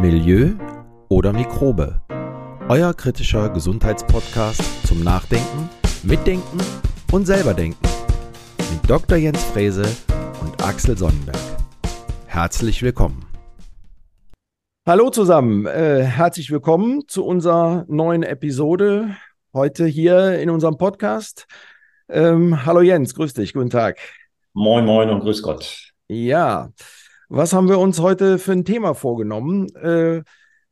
Milieu oder Mikrobe. Euer kritischer Gesundheitspodcast zum Nachdenken, Mitdenken und selberdenken. Mit Dr. Jens Frese und Axel Sonnenberg. Herzlich willkommen. Hallo zusammen, äh, herzlich willkommen zu unserer neuen Episode heute hier in unserem Podcast. Ähm, hallo Jens, grüß dich, guten Tag. Moin, moin und grüß Gott. Ja, was haben wir uns heute für ein Thema vorgenommen? Äh,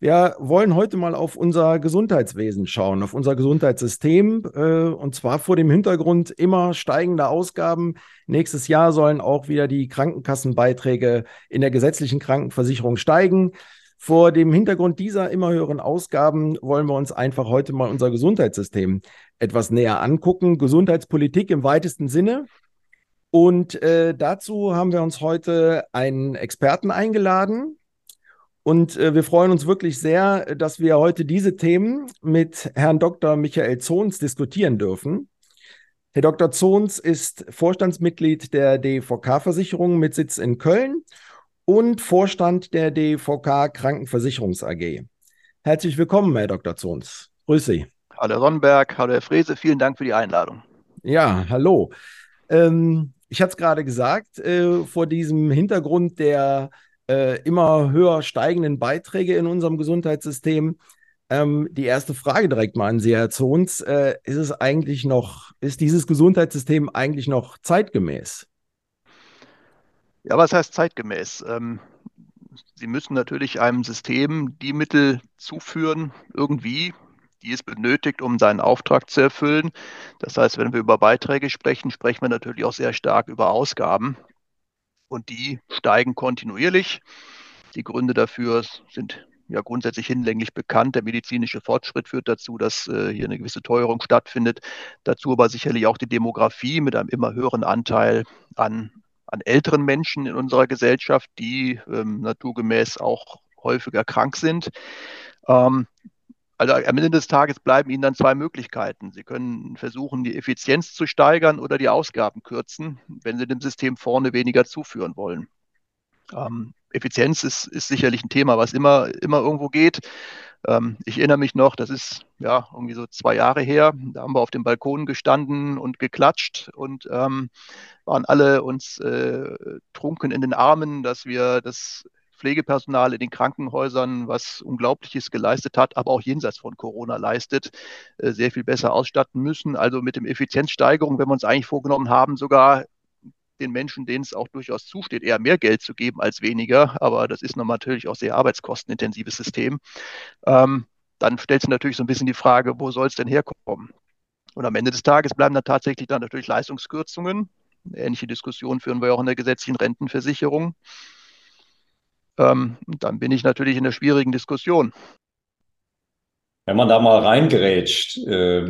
wir wollen heute mal auf unser Gesundheitswesen schauen, auf unser Gesundheitssystem äh, und zwar vor dem Hintergrund immer steigender Ausgaben. Nächstes Jahr sollen auch wieder die Krankenkassenbeiträge in der gesetzlichen Krankenversicherung steigen. Vor dem Hintergrund dieser immer höheren Ausgaben wollen wir uns einfach heute mal unser Gesundheitssystem etwas näher angucken. Gesundheitspolitik im weitesten Sinne. Und äh, dazu haben wir uns heute einen Experten eingeladen. Und äh, wir freuen uns wirklich sehr, dass wir heute diese Themen mit Herrn Dr. Michael Zons diskutieren dürfen. Herr Dr. Zons ist Vorstandsmitglied der DVK-Versicherung mit Sitz in Köln und Vorstand der DVK Krankenversicherungs AG. Herzlich willkommen, Herr Dr. Zons. Grüß Sie. Hallo Herr Sonnenberg, hallo Herr Frese, vielen Dank für die Einladung. Ja, hallo. Ähm, ich hatte es gerade gesagt, äh, vor diesem Hintergrund der äh, immer höher steigenden Beiträge in unserem Gesundheitssystem. Ähm, die erste Frage direkt mal an Sie, Herr Zons. Äh, ist es eigentlich noch, ist dieses Gesundheitssystem eigentlich noch zeitgemäß? Ja, was heißt zeitgemäß? Ähm, Sie müssen natürlich einem System die Mittel zuführen, irgendwie, die es benötigt, um seinen Auftrag zu erfüllen. Das heißt, wenn wir über Beiträge sprechen, sprechen wir natürlich auch sehr stark über Ausgaben. Und die steigen kontinuierlich. Die Gründe dafür sind ja grundsätzlich hinlänglich bekannt. Der medizinische Fortschritt führt dazu, dass äh, hier eine gewisse Teuerung stattfindet. Dazu aber sicherlich auch die Demografie mit einem immer höheren Anteil an, an älteren Menschen in unserer Gesellschaft, die ähm, naturgemäß auch häufiger krank sind. Ähm, also am Ende des Tages bleiben Ihnen dann zwei Möglichkeiten. Sie können versuchen, die Effizienz zu steigern oder die Ausgaben kürzen, wenn Sie dem System vorne weniger zuführen wollen. Ähm, Effizienz ist, ist sicherlich ein Thema, was immer, immer irgendwo geht. Ähm, ich erinnere mich noch, das ist ja irgendwie so zwei Jahre her. Da haben wir auf dem Balkon gestanden und geklatscht und ähm, waren alle uns äh, trunken in den Armen, dass wir das Pflegepersonal in den Krankenhäusern, was Unglaubliches geleistet hat, aber auch jenseits von Corona leistet, äh, sehr viel besser ausstatten müssen. Also mit dem Effizienzsteigerung, wenn wir uns eigentlich vorgenommen haben, sogar den Menschen, denen es auch durchaus zusteht, eher mehr Geld zu geben als weniger. Aber das ist natürlich auch sehr arbeitskostenintensives System. Ähm, dann stellt sich natürlich so ein bisschen die Frage, wo soll es denn herkommen? Und am Ende des Tages bleiben dann tatsächlich dann natürlich Leistungskürzungen. Ähnliche Diskussion führen wir auch in der gesetzlichen Rentenversicherung ähm, dann bin ich natürlich in einer schwierigen Diskussion. Wenn man da mal reingerätscht äh,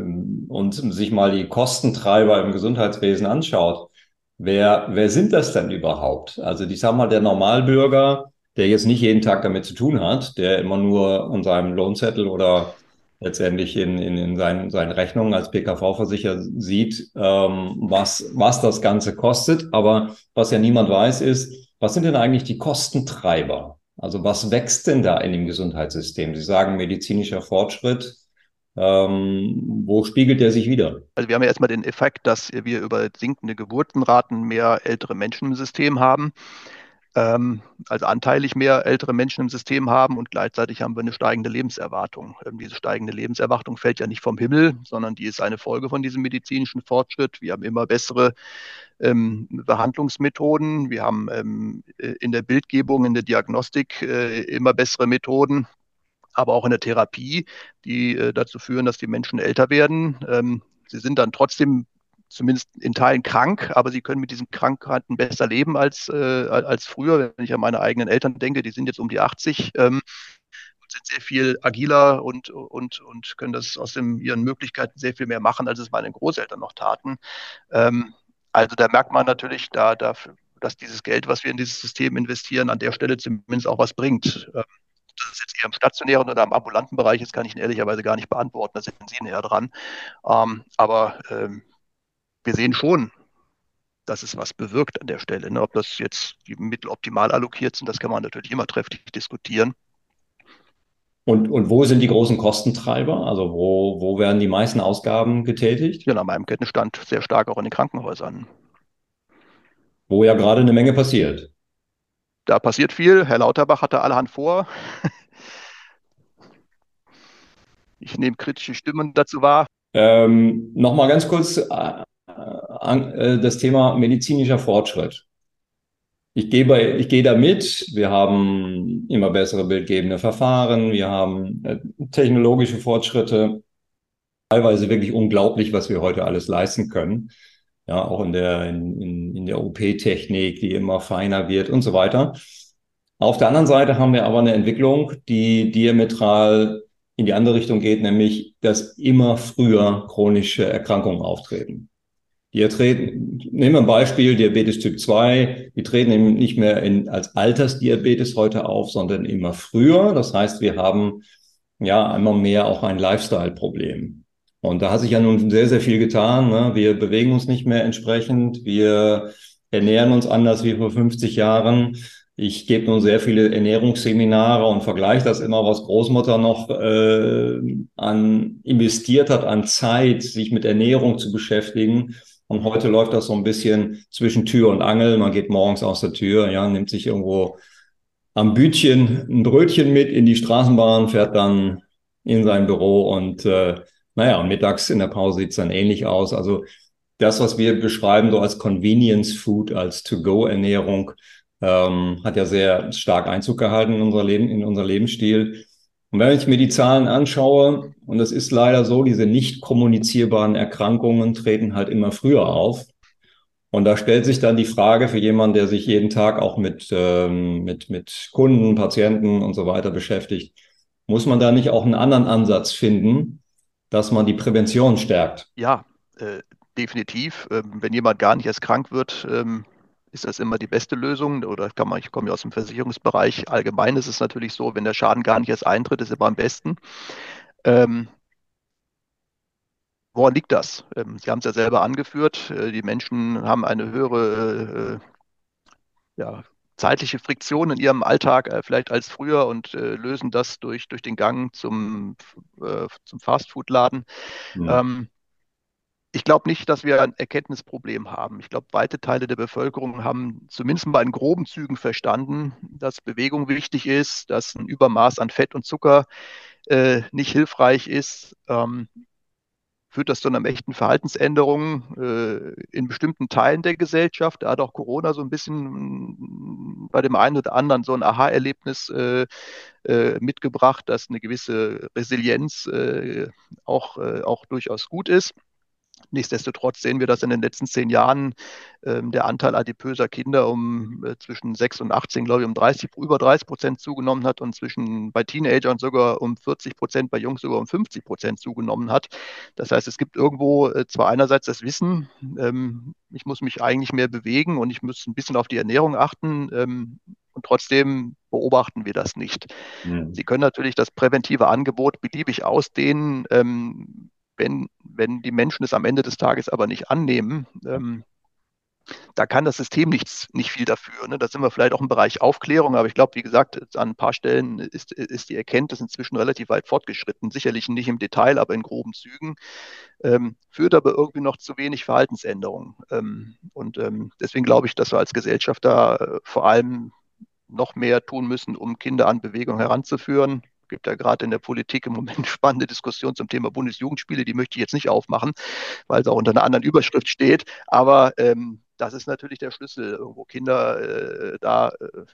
und sich mal die Kostentreiber im Gesundheitswesen anschaut, wer, wer sind das denn überhaupt? Also ich sage mal, der Normalbürger, der jetzt nicht jeden Tag damit zu tun hat, der immer nur an seinem Lohnzettel oder letztendlich in, in, in seinen, seinen Rechnungen als PKV-Versicherer sieht, ähm, was, was das Ganze kostet. Aber was ja niemand weiß, ist, was sind denn eigentlich die Kostentreiber? Also was wächst denn da in dem Gesundheitssystem? Sie sagen medizinischer Fortschritt. Ähm, wo spiegelt der sich wieder? Also wir haben ja erstmal den Effekt, dass wir über sinkende Geburtenraten mehr ältere Menschen im System haben ähm, also anteilig mehr ältere Menschen im System haben und gleichzeitig haben wir eine steigende Lebenserwartung. Ähm, diese steigende Lebenserwartung fällt ja nicht vom Himmel, sondern die ist eine Folge von diesem medizinischen Fortschritt. Wir haben immer bessere ähm, Behandlungsmethoden. Wir haben ähm, in der Bildgebung, in der Diagnostik äh, immer bessere Methoden aber auch in der Therapie, die äh, dazu führen, dass die Menschen älter werden. Ähm, sie sind dann trotzdem zumindest in Teilen krank, aber sie können mit diesen Krankheiten besser leben als, äh, als früher. Wenn ich an meine eigenen Eltern denke, die sind jetzt um die 80 ähm, und sind sehr viel agiler und, und, und können das aus dem, ihren Möglichkeiten sehr viel mehr machen, als es meine Großeltern noch taten. Ähm, also da merkt man natürlich, da, da, dass dieses Geld, was wir in dieses System investieren, an der Stelle zumindest auch was bringt. Ähm, das ist jetzt eher im stationären oder im ambulanten Bereich, das kann ich Ihnen ehrlicherweise gar nicht beantworten, da sind Sie näher dran. Ähm, aber ähm, wir sehen schon, dass es was bewirkt an der Stelle. Ne? Ob das jetzt die Mittel optimal allokiert sind, das kann man natürlich immer trefflich diskutieren. Und, und wo sind die großen Kostentreiber? Also wo, wo werden die meisten Ausgaben getätigt? Ja, nach meinem Kettenstand sehr stark auch in den Krankenhäusern. Wo ja gerade eine Menge passiert. Da passiert viel. Herr Lauterbach hatte allerhand vor. Ich nehme kritische Stimmen dazu wahr. Ähm, Nochmal ganz kurz äh, das Thema medizinischer Fortschritt. Ich gehe, bei, ich gehe da mit. Wir haben immer bessere bildgebende Verfahren. Wir haben äh, technologische Fortschritte. Teilweise wirklich unglaublich, was wir heute alles leisten können. Ja, auch in der, in, in der OP-Technik, die immer feiner wird und so weiter. Auf der anderen Seite haben wir aber eine Entwicklung, die diametral in die andere Richtung geht, nämlich, dass immer früher chronische Erkrankungen auftreten. Die treten, nehmen wir ein Beispiel, Diabetes Typ 2, die treten eben nicht mehr in, als Altersdiabetes heute auf, sondern immer früher. Das heißt, wir haben ja einmal mehr auch ein Lifestyle-Problem. Und da hat sich ja nun sehr, sehr viel getan. Ne? Wir bewegen uns nicht mehr entsprechend. Wir ernähren uns anders wie vor 50 Jahren. Ich gebe nun sehr viele Ernährungsseminare und vergleiche das immer, was Großmutter noch äh, an investiert hat an Zeit, sich mit Ernährung zu beschäftigen. Und heute läuft das so ein bisschen zwischen Tür und Angel. Man geht morgens aus der Tür, ja, nimmt sich irgendwo am Bütchen ein Brötchen mit in die Straßenbahn, fährt dann in sein Büro und äh, naja, mittags in der Pause sieht es dann ähnlich aus. Also das, was wir beschreiben, so als Convenience Food, als To-Go-Ernährung, ähm, hat ja sehr stark Einzug gehalten in unser Leben, in unser Lebensstil. Und wenn ich mir die Zahlen anschaue, und es ist leider so, diese nicht kommunizierbaren Erkrankungen treten halt immer früher auf. Und da stellt sich dann die Frage für jemanden, der sich jeden Tag auch mit, ähm, mit, mit Kunden, Patienten und so weiter beschäftigt, muss man da nicht auch einen anderen Ansatz finden, dass man die Prävention stärkt? Ja, äh, definitiv. Ähm, wenn jemand gar nicht erst krank wird, ähm, ist das immer die beste Lösung oder kann man, ich komme ja aus dem Versicherungsbereich, allgemein ist es natürlich so, wenn der Schaden gar nicht erst eintritt, ist immer am besten. Ähm, woran liegt das? Ähm, Sie haben es ja selber angeführt, äh, die Menschen haben eine höhere äh, ja, zeitliche Friktion in ihrem Alltag äh, vielleicht als früher und äh, lösen das durch, durch den Gang zum, äh, zum Fastfood-Laden. Ja. Ähm, ich glaube nicht, dass wir ein Erkenntnisproblem haben. Ich glaube, weite Teile der Bevölkerung haben zumindest mal in groben Zügen verstanden, dass Bewegung wichtig ist, dass ein Übermaß an Fett und Zucker äh, nicht hilfreich ist. Ähm, führt das zu einer echten Verhaltensänderung äh, in bestimmten Teilen der Gesellschaft. Da hat auch Corona so ein bisschen mm, bei dem einen oder anderen so ein Aha-Erlebnis äh, äh, mitgebracht, dass eine gewisse Resilienz äh, auch, äh, auch durchaus gut ist. Nichtsdestotrotz sehen wir, dass in den letzten zehn Jahren ähm, der Anteil adipöser Kinder um äh, zwischen 6 und 18, glaube ich, um 30, über 30 Prozent zugenommen hat und zwischen bei Teenagern sogar um 40 Prozent, bei Jungs sogar um 50 Prozent zugenommen hat. Das heißt, es gibt irgendwo äh, zwar einerseits das Wissen, ähm, ich muss mich eigentlich mehr bewegen und ich muss ein bisschen auf die Ernährung achten. Ähm, und trotzdem beobachten wir das nicht. Mhm. Sie können natürlich das präventive Angebot beliebig ausdehnen. Ähm, wenn, wenn die Menschen es am Ende des Tages aber nicht annehmen, ähm, da kann das System nichts, nicht viel dafür. Ne? Da sind wir vielleicht auch im Bereich Aufklärung, aber ich glaube, wie gesagt, an ein paar Stellen ist, ist die Erkenntnis inzwischen relativ weit fortgeschritten. Sicherlich nicht im Detail, aber in groben Zügen. Ähm, führt aber irgendwie noch zu wenig Verhaltensänderungen. Ähm, und ähm, deswegen glaube ich, dass wir als Gesellschaft da äh, vor allem noch mehr tun müssen, um Kinder an Bewegung heranzuführen gibt ja gerade in der Politik im Moment spannende Diskussion zum Thema Bundesjugendspiele. Die möchte ich jetzt nicht aufmachen, weil es auch unter einer anderen Überschrift steht. Aber ähm, das ist natürlich der Schlüssel, wo Kinder äh, da äh,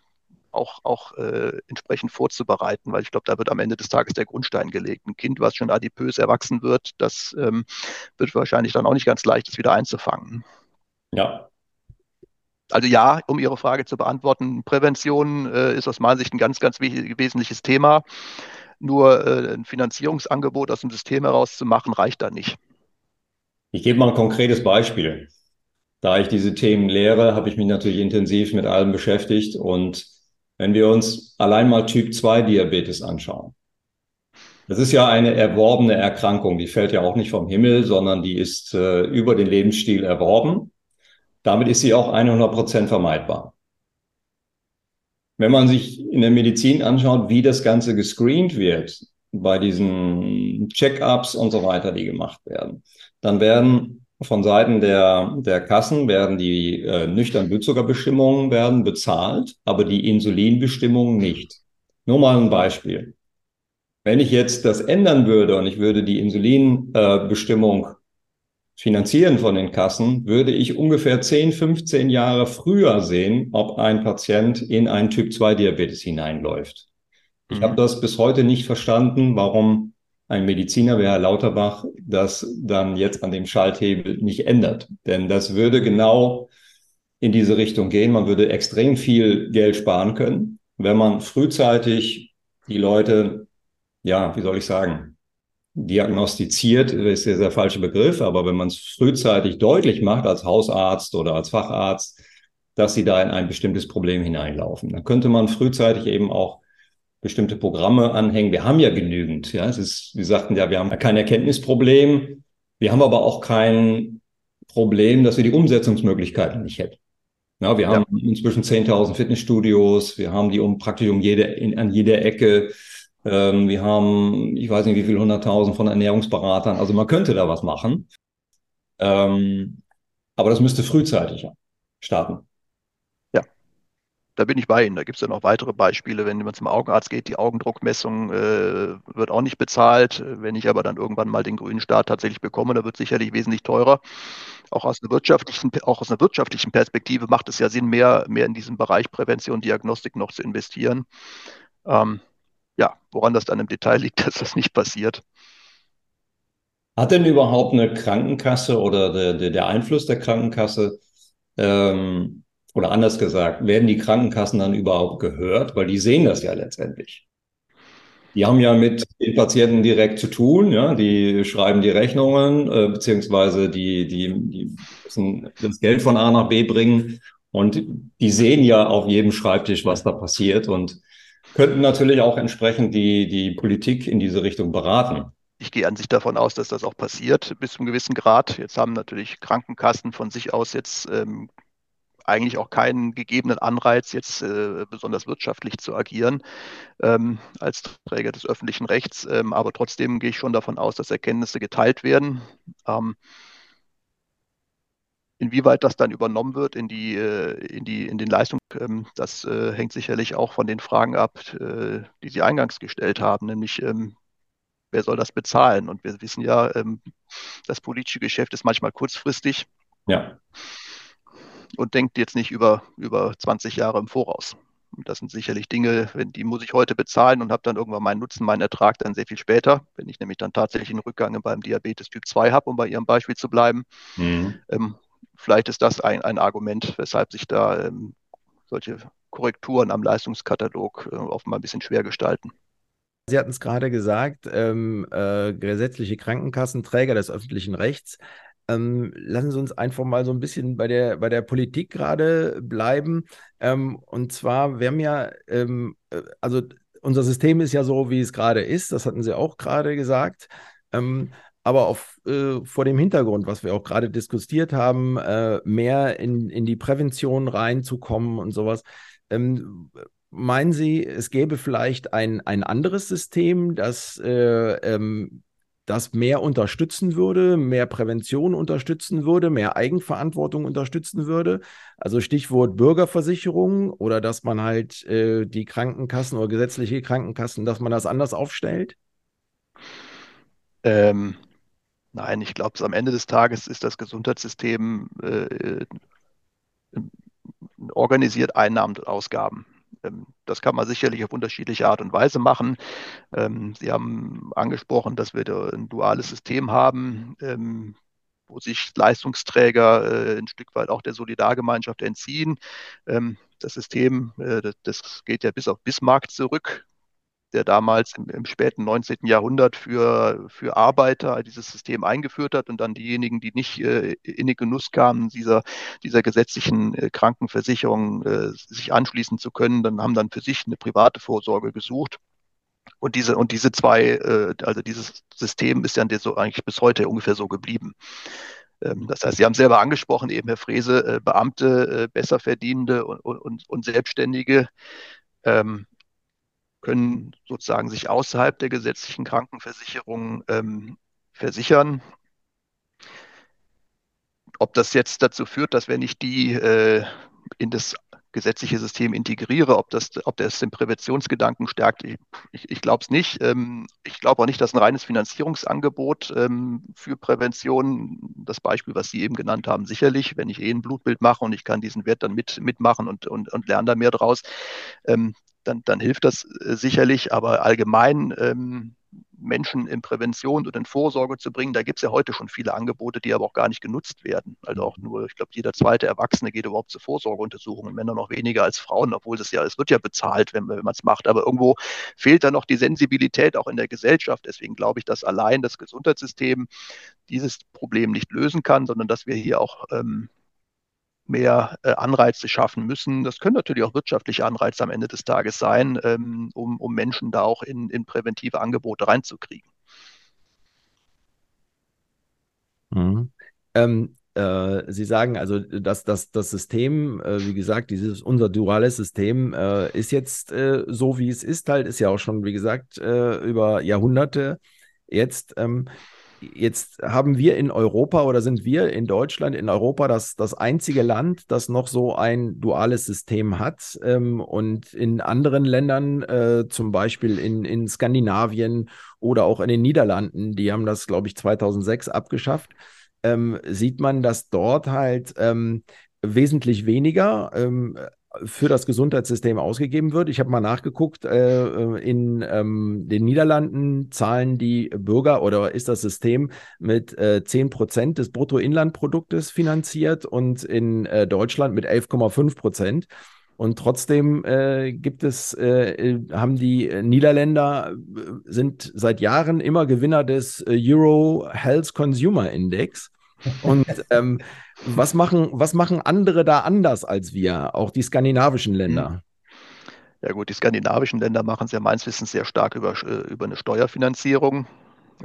auch, auch äh, entsprechend vorzubereiten, weil ich glaube, da wird am Ende des Tages der Grundstein gelegt. Ein Kind, was schon adipös erwachsen wird, das ähm, wird wahrscheinlich dann auch nicht ganz leicht, das wieder einzufangen. Ja, also ja, um Ihre Frage zu beantworten, Prävention äh, ist aus meiner Sicht ein ganz, ganz wesentliches Thema. Nur äh, ein Finanzierungsangebot aus dem System heraus zu machen, reicht da nicht. Ich gebe mal ein konkretes Beispiel. Da ich diese Themen lehre, habe ich mich natürlich intensiv mit allem beschäftigt. Und wenn wir uns allein mal Typ 2 Diabetes anschauen, das ist ja eine erworbene Erkrankung. Die fällt ja auch nicht vom Himmel, sondern die ist äh, über den Lebensstil erworben. Damit ist sie auch 100 Prozent vermeidbar. wenn man sich in der Medizin anschaut, wie das Ganze gescreent wird bei diesen Check-ups und so weiter, die gemacht werden, dann werden von Seiten der, der Kassen werden die äh, nüchtern Blutzuckerbestimmungen werden bezahlt, aber die Insulinbestimmungen nicht. Nur mal ein Beispiel. Wenn ich jetzt das ändern würde und ich würde die Insulinbestimmung äh, finanzieren von den Kassen, würde ich ungefähr 10, 15 Jahre früher sehen, ob ein Patient in einen Typ-2-Diabetes hineinläuft. Ich habe mhm. das bis heute nicht verstanden, warum ein Mediziner wie Herr Lauterbach das dann jetzt an dem Schalthebel nicht ändert. Denn das würde genau in diese Richtung gehen. Man würde extrem viel Geld sparen können, wenn man frühzeitig die Leute, ja, wie soll ich sagen, diagnostiziert, ist ja der falsche Begriff, aber wenn man es frühzeitig deutlich macht als Hausarzt oder als Facharzt, dass sie da in ein bestimmtes Problem hineinlaufen, dann könnte man frühzeitig eben auch bestimmte Programme anhängen. Wir haben ja genügend. Ja, es ist, wir sagten ja, wir haben kein Erkenntnisproblem. Wir haben aber auch kein Problem, dass wir die Umsetzungsmöglichkeiten nicht hätten. Ja, wir haben inzwischen 10.000 Fitnessstudios. Wir haben die um praktisch um jede, in, an jeder Ecke. Ähm, wir haben, ich weiß nicht, wie viele hunderttausend von Ernährungsberatern. Also man könnte da was machen. Ähm, aber das müsste frühzeitig starten. Ja, da bin ich bei Ihnen. Da gibt es ja noch weitere Beispiele. Wenn man zum Augenarzt geht, die Augendruckmessung äh, wird auch nicht bezahlt. Wenn ich aber dann irgendwann mal den grünen Start tatsächlich bekomme, da wird sicherlich wesentlich teurer. Auch aus einer wirtschaftlichen, auch aus einer wirtschaftlichen Perspektive macht es ja Sinn, mehr, mehr in diesen Bereich Prävention, Diagnostik noch zu investieren. Ähm, ja, woran das dann im Detail liegt, dass das nicht passiert. Hat denn überhaupt eine Krankenkasse oder der, der, der Einfluss der Krankenkasse ähm, oder anders gesagt, werden die Krankenkassen dann überhaupt gehört? Weil die sehen das ja letztendlich. Die haben ja mit den Patienten direkt zu tun, ja, die schreiben die Rechnungen, äh, beziehungsweise die, die, die müssen das Geld von A nach B bringen und die sehen ja auf jedem Schreibtisch, was da passiert und könnten natürlich auch entsprechend die, die Politik in diese Richtung beraten. Ich gehe an sich davon aus, dass das auch passiert bis zu einem gewissen Grad. Jetzt haben natürlich Krankenkassen von sich aus jetzt ähm, eigentlich auch keinen gegebenen Anreiz, jetzt äh, besonders wirtschaftlich zu agieren ähm, als Träger des öffentlichen Rechts. Ähm, aber trotzdem gehe ich schon davon aus, dass Erkenntnisse geteilt werden. Ähm, Inwieweit das dann übernommen wird in die, äh, in die, in den Leistungen, ähm, das äh, hängt sicherlich auch von den Fragen ab, äh, die Sie eingangs gestellt haben, nämlich ähm, wer soll das bezahlen? Und wir wissen ja, ähm, das politische Geschäft ist manchmal kurzfristig. Ja. Und denkt jetzt nicht über, über 20 Jahre im Voraus. Das sind sicherlich Dinge, wenn die muss ich heute bezahlen und habe dann irgendwann meinen Nutzen, meinen Ertrag dann sehr viel später, wenn ich nämlich dann tatsächlich einen Rückgang beim Diabetes Typ 2 habe, um bei Ihrem Beispiel zu bleiben. Mhm. Ähm, vielleicht ist das ein, ein Argument, weshalb sich da ähm, solche Korrekturen am Leistungskatalog äh, offenbar ein bisschen schwer gestalten. Sie hatten es gerade gesagt, ähm, äh, gesetzliche Krankenkassenträger des öffentlichen Rechts. Ähm, lassen Sie uns einfach mal so ein bisschen bei der, bei der Politik gerade bleiben. Ähm, und zwar, wir haben ja, ähm, äh, also unser System ist ja so, wie es gerade ist, das hatten Sie auch gerade gesagt. Aber auf, äh, vor dem Hintergrund, was wir auch gerade diskutiert haben, äh, mehr in, in die Prävention reinzukommen und sowas. Ähm, meinen Sie, es gäbe vielleicht ein, ein anderes System, das, äh, ähm, das mehr unterstützen würde, mehr Prävention unterstützen würde, mehr Eigenverantwortung unterstützen würde? Also Stichwort Bürgerversicherung oder dass man halt äh, die Krankenkassen oder gesetzliche Krankenkassen, dass man das anders aufstellt? Ähm, Nein, ich glaube, am Ende des Tages ist das Gesundheitssystem äh, organisiert Einnahmen und Ausgaben. Ähm, das kann man sicherlich auf unterschiedliche Art und Weise machen. Ähm, Sie haben angesprochen, dass wir ein duales System haben, ähm, wo sich Leistungsträger äh, ein Stück weit auch der Solidargemeinschaft entziehen. Das System, äh, das, geht ja bis auf Bismarck zurück der damals im, im, späten 19. Jahrhundert für, für Arbeiter dieses System eingeführt hat und dann diejenigen, die nicht äh, in den Genuss kamen, dieser, dieser gesetzlichen äh, Krankenversicherung äh, sich anschließen zu können, dann haben dann für sich eine private Vorsorge gesucht. Und diese, und diese zwei, äh, also dieses System ist dann so eigentlich bis heute ungefähr so geblieben. Ähm, das heißt, Sie haben selber angesprochen, eben Herr Frese, äh, Beamte, äh, Besserverdienende und, und, und Selbstständige ähm, können sozusagen sich außerhalb der gesetzlichen Krankenversicherung ähm, versichern. Ob das jetzt dazu führt, dass wenn ich die äh, in das gesetzliche System integriere, ob das, ob das den Präventionsgedanken stärkt, ich, ich, ich glaube es nicht. Ähm, ich glaube auch nicht, dass ein reines Finanzierungsangebot ähm, für Prävention, das Beispiel, was Sie eben genannt haben, sicherlich, wenn ich eh ein Blutbild mache und ich kann diesen Wert dann mit, mitmachen und, und, und lerne da mehr draus, ähm, dann, dann hilft das äh, sicherlich, aber allgemein ähm, Menschen in Prävention und in Vorsorge zu bringen. Da gibt es ja heute schon viele Angebote, die aber auch gar nicht genutzt werden. Also auch nur, ich glaube, jeder zweite Erwachsene geht überhaupt zur Vorsorgeuntersuchung, Männer noch weniger als Frauen, obwohl es ja, es wird ja bezahlt, wenn, wenn man es macht. Aber irgendwo fehlt da noch die Sensibilität auch in der Gesellschaft. Deswegen glaube ich, dass allein das Gesundheitssystem dieses Problem nicht lösen kann, sondern dass wir hier auch ähm, mehr äh, Anreize schaffen müssen. Das können natürlich auch wirtschaftliche Anreize am Ende des Tages sein, ähm, um, um Menschen da auch in, in präventive Angebote reinzukriegen. Mhm. Ähm, äh, Sie sagen also, dass, dass das System, äh, wie gesagt, dieses unser duales System ist jetzt so, wie es ist, halt, ist ja auch schon, wie gesagt, über Jahrhunderte jetzt. Ähm, Jetzt haben wir in Europa oder sind wir in Deutschland, in Europa das, das einzige Land, das noch so ein duales System hat. Ähm, und in anderen Ländern, äh, zum Beispiel in, in Skandinavien oder auch in den Niederlanden, die haben das, glaube ich, 2006 abgeschafft, ähm, sieht man, dass dort halt ähm, wesentlich weniger ähm, für das Gesundheitssystem ausgegeben wird. Ich habe mal nachgeguckt, äh, äh, in ähm, den Niederlanden zahlen die Bürger oder ist das System mit äh, 10 Prozent des Bruttoinlandproduktes finanziert und in äh, Deutschland mit 11,5 Prozent. Und trotzdem äh, gibt es, äh, äh haben die Niederländer, äh, sind seit Jahren immer Gewinner des Euro Health Consumer Index. Und ähm, was, machen, was machen andere da anders als wir, auch die skandinavischen Länder? Hm. Ja gut, die skandinavischen Länder machen es ja meines Wissens sehr stark über, äh, über eine Steuerfinanzierung.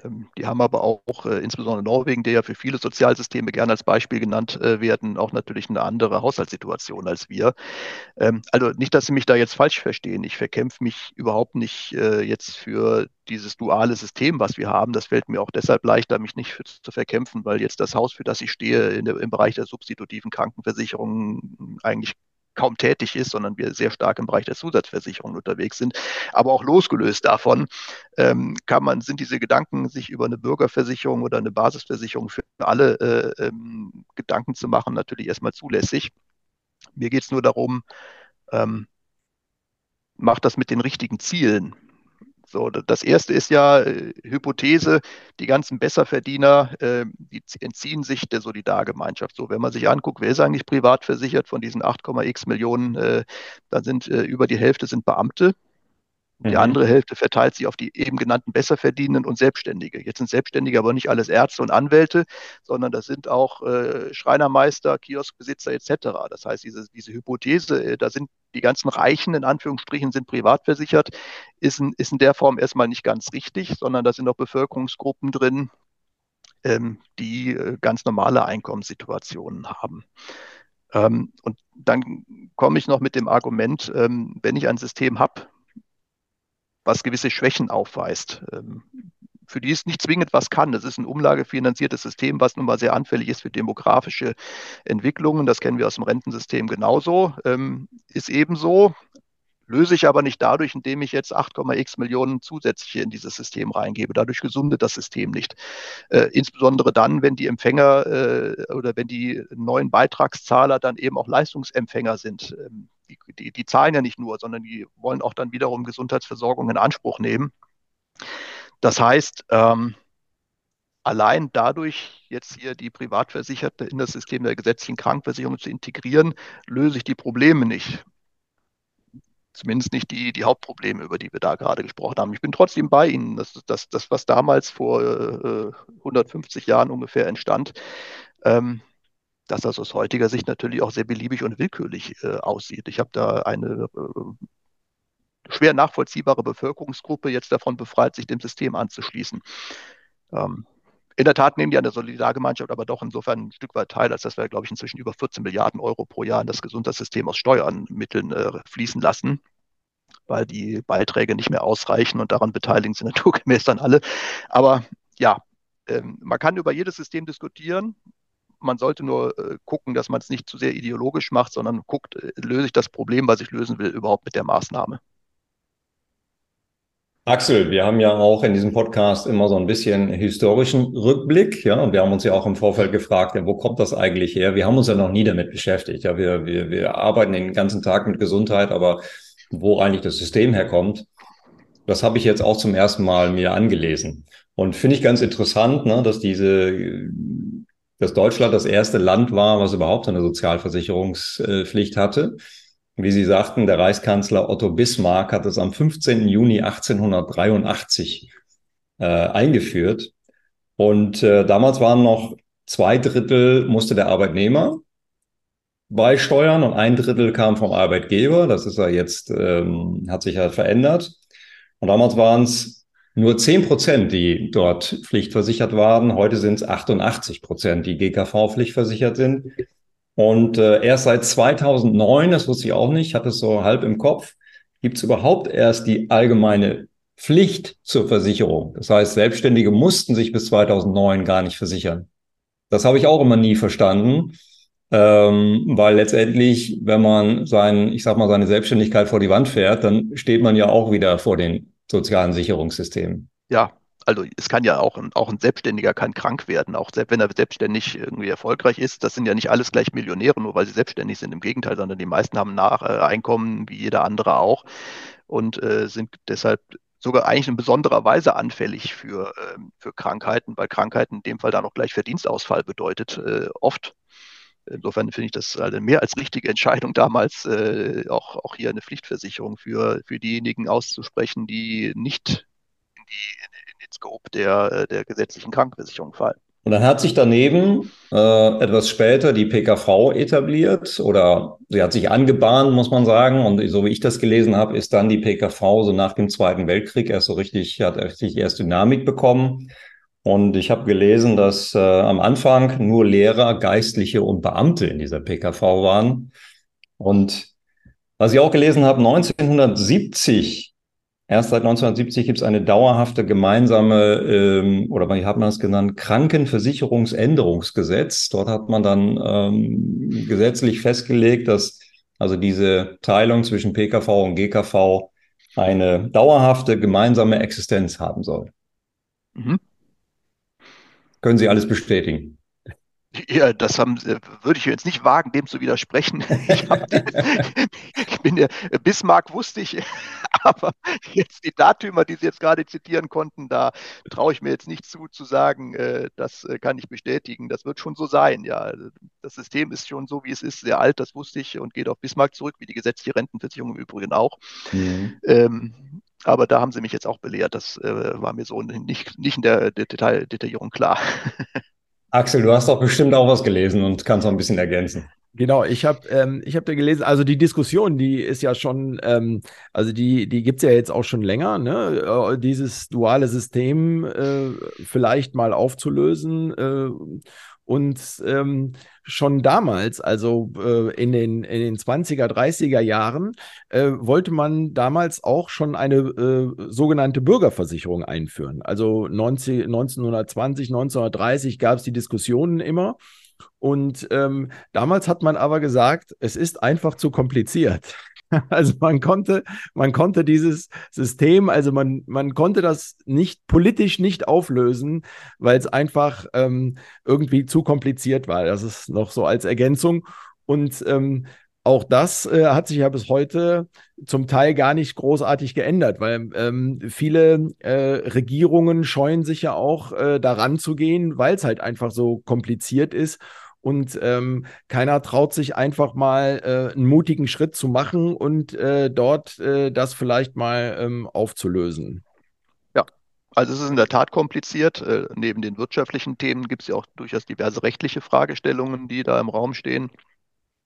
Ähm, die haben aber auch, äh, insbesondere Norwegen, der ja für viele Sozialsysteme gerne als Beispiel genannt äh, werden, auch natürlich eine andere Haushaltssituation als wir. Ähm, also nicht, dass Sie mich da jetzt falsch verstehen. Ich verkämpfe mich überhaupt nicht äh, jetzt für dieses duale System, was wir haben. Das fällt mir auch deshalb leichter, mich nicht zu verkämpfen, weil jetzt das Haus, für das ich stehe, im Bereich der substitutiven Krankenversicherung eigentlich kaum tätig ist, sondern wir sehr stark im Bereich der Zusatzversicherung unterwegs sind. Aber auch losgelöst davon ähm, kann man, sind diese Gedanken, sich über eine Bürgerversicherung oder eine Basisversicherung für alle äh, ähm, Gedanken zu machen, natürlich erstmal zulässig. Mir geht es nur darum, ähm, macht das mit den richtigen Zielen. So, das erste ist ja äh, Hypothese, die ganzen Besserverdiener, äh, die entziehen sich der Solidargemeinschaft. So, wenn man sich anguckt, wer ist eigentlich privat versichert von diesen 8,x Millionen, äh, dann sind äh, über die Hälfte sind Beamte. Die mhm. andere Hälfte verteilt sich auf die eben genannten Besserverdienenden und Selbstständige. Jetzt sind Selbstständige aber nicht alles Ärzte und Anwälte, sondern das sind auch äh, Schreinermeister, Kioskbesitzer etc. Das heißt, diese, diese Hypothese, äh, da sind die ganzen Reichen in Anführungsstrichen sind privat versichert, ist in, ist in der Form erstmal nicht ganz richtig, sondern da sind auch Bevölkerungsgruppen drin, ähm, die äh, ganz normale Einkommenssituationen haben. Ähm, und dann komme ich noch mit dem Argument, ähm, wenn ich ein System habe, was gewisse Schwächen aufweist. Ähm, für die es nicht zwingend was kann. Das ist ein umlagefinanziertes System, was nun mal sehr anfällig ist für demografische Entwicklungen. Das kennen wir aus dem Rentensystem genauso. Ähm, ist ebenso, löse ich aber nicht dadurch, indem ich jetzt 8,x Millionen zusätzliche in dieses System reingebe. Dadurch gesundet das System nicht. Äh, insbesondere dann, wenn die Empfänger äh, oder wenn die neuen Beitragszahler dann eben auch Leistungsempfänger sind. Ähm, die, die, die zahlen ja nicht nur, sondern die wollen auch dann wiederum Gesundheitsversorgung in Anspruch nehmen. Das heißt, ähm, allein dadurch, jetzt hier die Privatversicherte in das System der gesetzlichen Krankenversicherung zu integrieren, löse ich die Probleme nicht. Zumindest nicht die, die Hauptprobleme, über die wir da gerade gesprochen haben. Ich bin trotzdem bei Ihnen. Das, das, das was damals vor äh, 150 Jahren ungefähr entstand, ähm, dass das aus heutiger Sicht natürlich auch sehr beliebig und willkürlich äh, aussieht. Ich habe da eine äh, schwer nachvollziehbare Bevölkerungsgruppe jetzt davon befreit, sich dem System anzuschließen. Ähm, in der Tat nehmen die an der Solidargemeinschaft aber doch insofern ein Stück weit teil, als dass wir, glaube ich, inzwischen über 14 Milliarden Euro pro Jahr in das Gesundheitssystem aus Steuernmitteln äh, fließen lassen. weil die Beiträge nicht mehr ausreichen und daran beteiligen sie naturgemäß dann alle. Aber ja, ähm, man kann über jedes System diskutieren. Man sollte nur äh, gucken, dass man es nicht zu sehr ideologisch macht, sondern guckt, äh, löse ich das Problem, was ich lösen will, überhaupt mit der Maßnahme. Axel, wir haben ja auch in diesem Podcast immer so ein bisschen historischen Rückblick, ja, und wir haben uns ja auch im Vorfeld gefragt, ja, wo kommt das eigentlich her? Wir haben uns ja noch nie damit beschäftigt, ja, wir, wir, wir arbeiten den ganzen Tag mit Gesundheit, aber wo eigentlich das System herkommt, das habe ich jetzt auch zum ersten Mal mir angelesen. Und finde ich ganz interessant, ne, dass diese, dass Deutschland das erste Land war, was überhaupt eine Sozialversicherungspflicht hatte. Wie Sie sagten, der Reichskanzler Otto Bismarck hat es am 15. Juni 1883 äh, eingeführt. Und äh, damals waren noch zwei Drittel musste der Arbeitnehmer beisteuern und ein Drittel kam vom Arbeitgeber. Das ist ja jetzt, ähm, hat sich ja verändert. Und damals waren es nur 10 Prozent, die dort pflichtversichert waren. Heute sind es 88 Prozent, die GKV pflichtversichert sind. Und äh, erst seit 2009, das wusste ich auch nicht, hatte es so halb im Kopf, gibt es überhaupt erst die allgemeine Pflicht zur Versicherung. Das heißt, Selbstständige mussten sich bis 2009 gar nicht versichern. Das habe ich auch immer nie verstanden, ähm, weil letztendlich, wenn man sein, ich sag mal, seine Selbstständigkeit vor die Wand fährt, dann steht man ja auch wieder vor den sozialen Sicherungssystemen. Ja, also es kann ja auch ein, auch ein Selbstständiger kann krank werden, auch selbst wenn er selbstständig irgendwie erfolgreich ist. Das sind ja nicht alles gleich Millionäre, nur weil sie selbstständig sind. Im Gegenteil, sondern die meisten haben nach äh, Einkommen wie jeder andere auch und äh, sind deshalb sogar eigentlich in besonderer Weise anfällig für, äh, für Krankheiten, weil Krankheiten in dem Fall dann auch gleich Verdienstausfall bedeutet, äh, oft. Insofern finde ich das eine mehr als richtige Entscheidung damals, äh, auch, auch hier eine Pflichtversicherung für, für diejenigen auszusprechen, die nicht in die, den Scope der, äh, der gesetzlichen Krankenversicherung fallen. Und dann hat sich daneben äh, etwas später die PKV etabliert oder sie hat sich angebahnt, muss man sagen. Und so wie ich das gelesen habe, ist dann die PKV so nach dem Zweiten Weltkrieg erst so richtig, hat richtig erst Dynamik bekommen. Und ich habe gelesen, dass äh, am Anfang nur Lehrer, Geistliche und Beamte in dieser PKV waren. Und was ich auch gelesen habe, 1970 Erst seit 1970 gibt es eine dauerhafte gemeinsame, ähm, oder wie hat man das genannt, Krankenversicherungsänderungsgesetz. Dort hat man dann ähm, gesetzlich festgelegt, dass also diese Teilung zwischen PKV und GKV eine dauerhafte gemeinsame Existenz haben soll. Mhm. Können Sie alles bestätigen? Ja, das haben, würde ich jetzt nicht wagen, dem zu widersprechen. Ich, den, ich bin der Bismarck wusste ich, aber jetzt die Datümer, die Sie jetzt gerade zitieren konnten, da traue ich mir jetzt nicht zu, zu sagen, äh, das äh, kann ich bestätigen. Das wird schon so sein. Ja, das System ist schon so, wie es ist, sehr alt. Das wusste ich und geht auf Bismarck zurück, wie die gesetzliche Rentenversicherung im Übrigen auch. Mhm. Ähm, aber da haben Sie mich jetzt auch belehrt. Das äh, war mir so nicht, nicht in der Detail, Detaillierung klar. Axel, du hast doch bestimmt auch was gelesen und kannst noch ein bisschen ergänzen. Genau, ich habe ähm, ich hab da gelesen, also die Diskussion, die ist ja schon, ähm, also die, die gibt es ja jetzt auch schon länger, ne? Äh, dieses duale System äh, vielleicht mal aufzulösen. Äh, und ähm, schon damals, also äh, in, den, in den 20er, 30er Jahren, äh, wollte man damals auch schon eine äh, sogenannte Bürgerversicherung einführen. Also 19, 1920, 1930 gab es die Diskussionen immer. Und ähm, damals hat man aber gesagt, es ist einfach zu kompliziert. Also man konnte, man konnte dieses System, also man, man konnte das nicht politisch nicht auflösen, weil es einfach ähm, irgendwie zu kompliziert war. Das ist noch so als Ergänzung. Und ähm, auch das äh, hat sich ja bis heute zum Teil gar nicht großartig geändert, weil ähm, viele äh, Regierungen scheuen sich ja auch äh, daran zu gehen, weil es halt einfach so kompliziert ist und ähm, keiner traut sich einfach mal äh, einen mutigen Schritt zu machen und äh, dort äh, das vielleicht mal ähm, aufzulösen. Ja, also es ist in der Tat kompliziert. Äh, neben den wirtschaftlichen Themen gibt es ja auch durchaus diverse rechtliche Fragestellungen, die da im Raum stehen.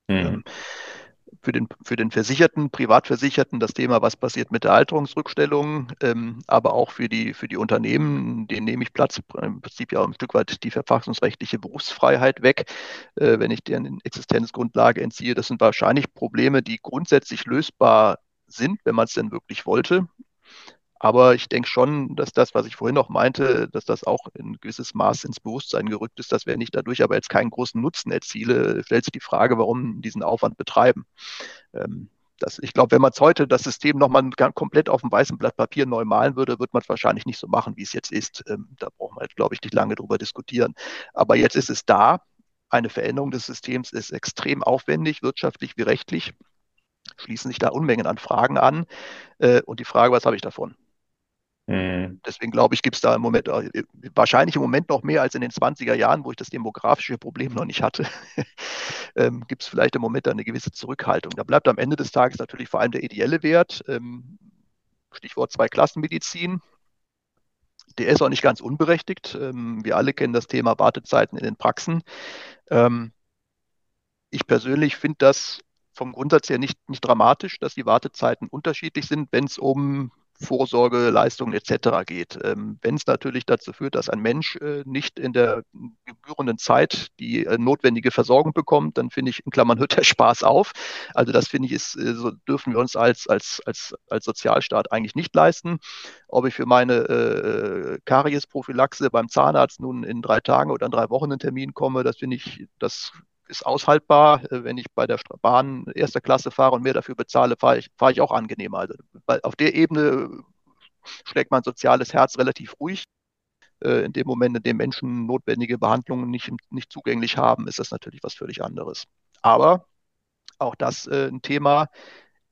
Mhm. Ähm, für den, für den Versicherten, Privatversicherten das Thema, was passiert mit der Alterungsrückstellung, ähm, aber auch für die, für die Unternehmen, denen nehme ich Platz, im Prinzip ja ein Stück weit die verfassungsrechtliche Berufsfreiheit weg, äh, wenn ich deren Existenzgrundlage entziehe. Das sind wahrscheinlich Probleme, die grundsätzlich lösbar sind, wenn man es denn wirklich wollte. Aber ich denke schon, dass das, was ich vorhin noch meinte, dass das auch in gewisses Maß ins Bewusstsein gerückt ist, dass wenn ich dadurch aber jetzt keinen großen Nutzen erziele, stellt sich die Frage, warum diesen Aufwand betreiben. Ähm, das, ich glaube, wenn man heute das System nochmal komplett auf dem weißen Blatt Papier neu malen würde, würde man es wahrscheinlich nicht so machen, wie es jetzt ist. Ähm, da wir jetzt, glaube ich, nicht lange drüber diskutieren. Aber jetzt ist es da. Eine Veränderung des Systems ist extrem aufwendig, wirtschaftlich wie rechtlich. Schließen sich da Unmengen an Fragen an. Äh, und die Frage, was habe ich davon? Mhm. Deswegen glaube ich, gibt es da im Moment, äh, wahrscheinlich im Moment noch mehr als in den 20er Jahren, wo ich das demografische Problem noch nicht hatte, ähm, gibt es vielleicht im Moment eine gewisse Zurückhaltung. Da bleibt am Ende des Tages natürlich vor allem der ideelle Wert. Ähm, Stichwort Zweiklassenmedizin. Der ist auch nicht ganz unberechtigt. Ähm, wir alle kennen das Thema Wartezeiten in den Praxen. Ähm, ich persönlich finde das vom Grundsatz her nicht, nicht dramatisch, dass die Wartezeiten unterschiedlich sind, wenn es um Vorsorgeleistungen etc. geht. Ähm, Wenn es natürlich dazu führt, dass ein Mensch äh, nicht in der gebührenden Zeit die äh, notwendige Versorgung bekommt, dann finde ich, in Klammern hört der Spaß auf. Also das finde ich, ist, äh, so dürfen wir uns als, als, als, als Sozialstaat eigentlich nicht leisten. Ob ich für meine äh, Kariesprophylaxe beim Zahnarzt nun in drei Tagen oder in drei Wochen einen Termin komme, das finde ich, das ist aushaltbar. Äh, wenn ich bei der Bahn erster Klasse fahre und mehr dafür bezahle, fahre ich, fahre ich auch angenehmer. Also auf der Ebene schlägt mein soziales Herz relativ ruhig. Äh, in dem Moment, in dem Menschen notwendige Behandlungen nicht, nicht zugänglich haben, ist das natürlich was völlig anderes. Aber auch das äh, ein Thema,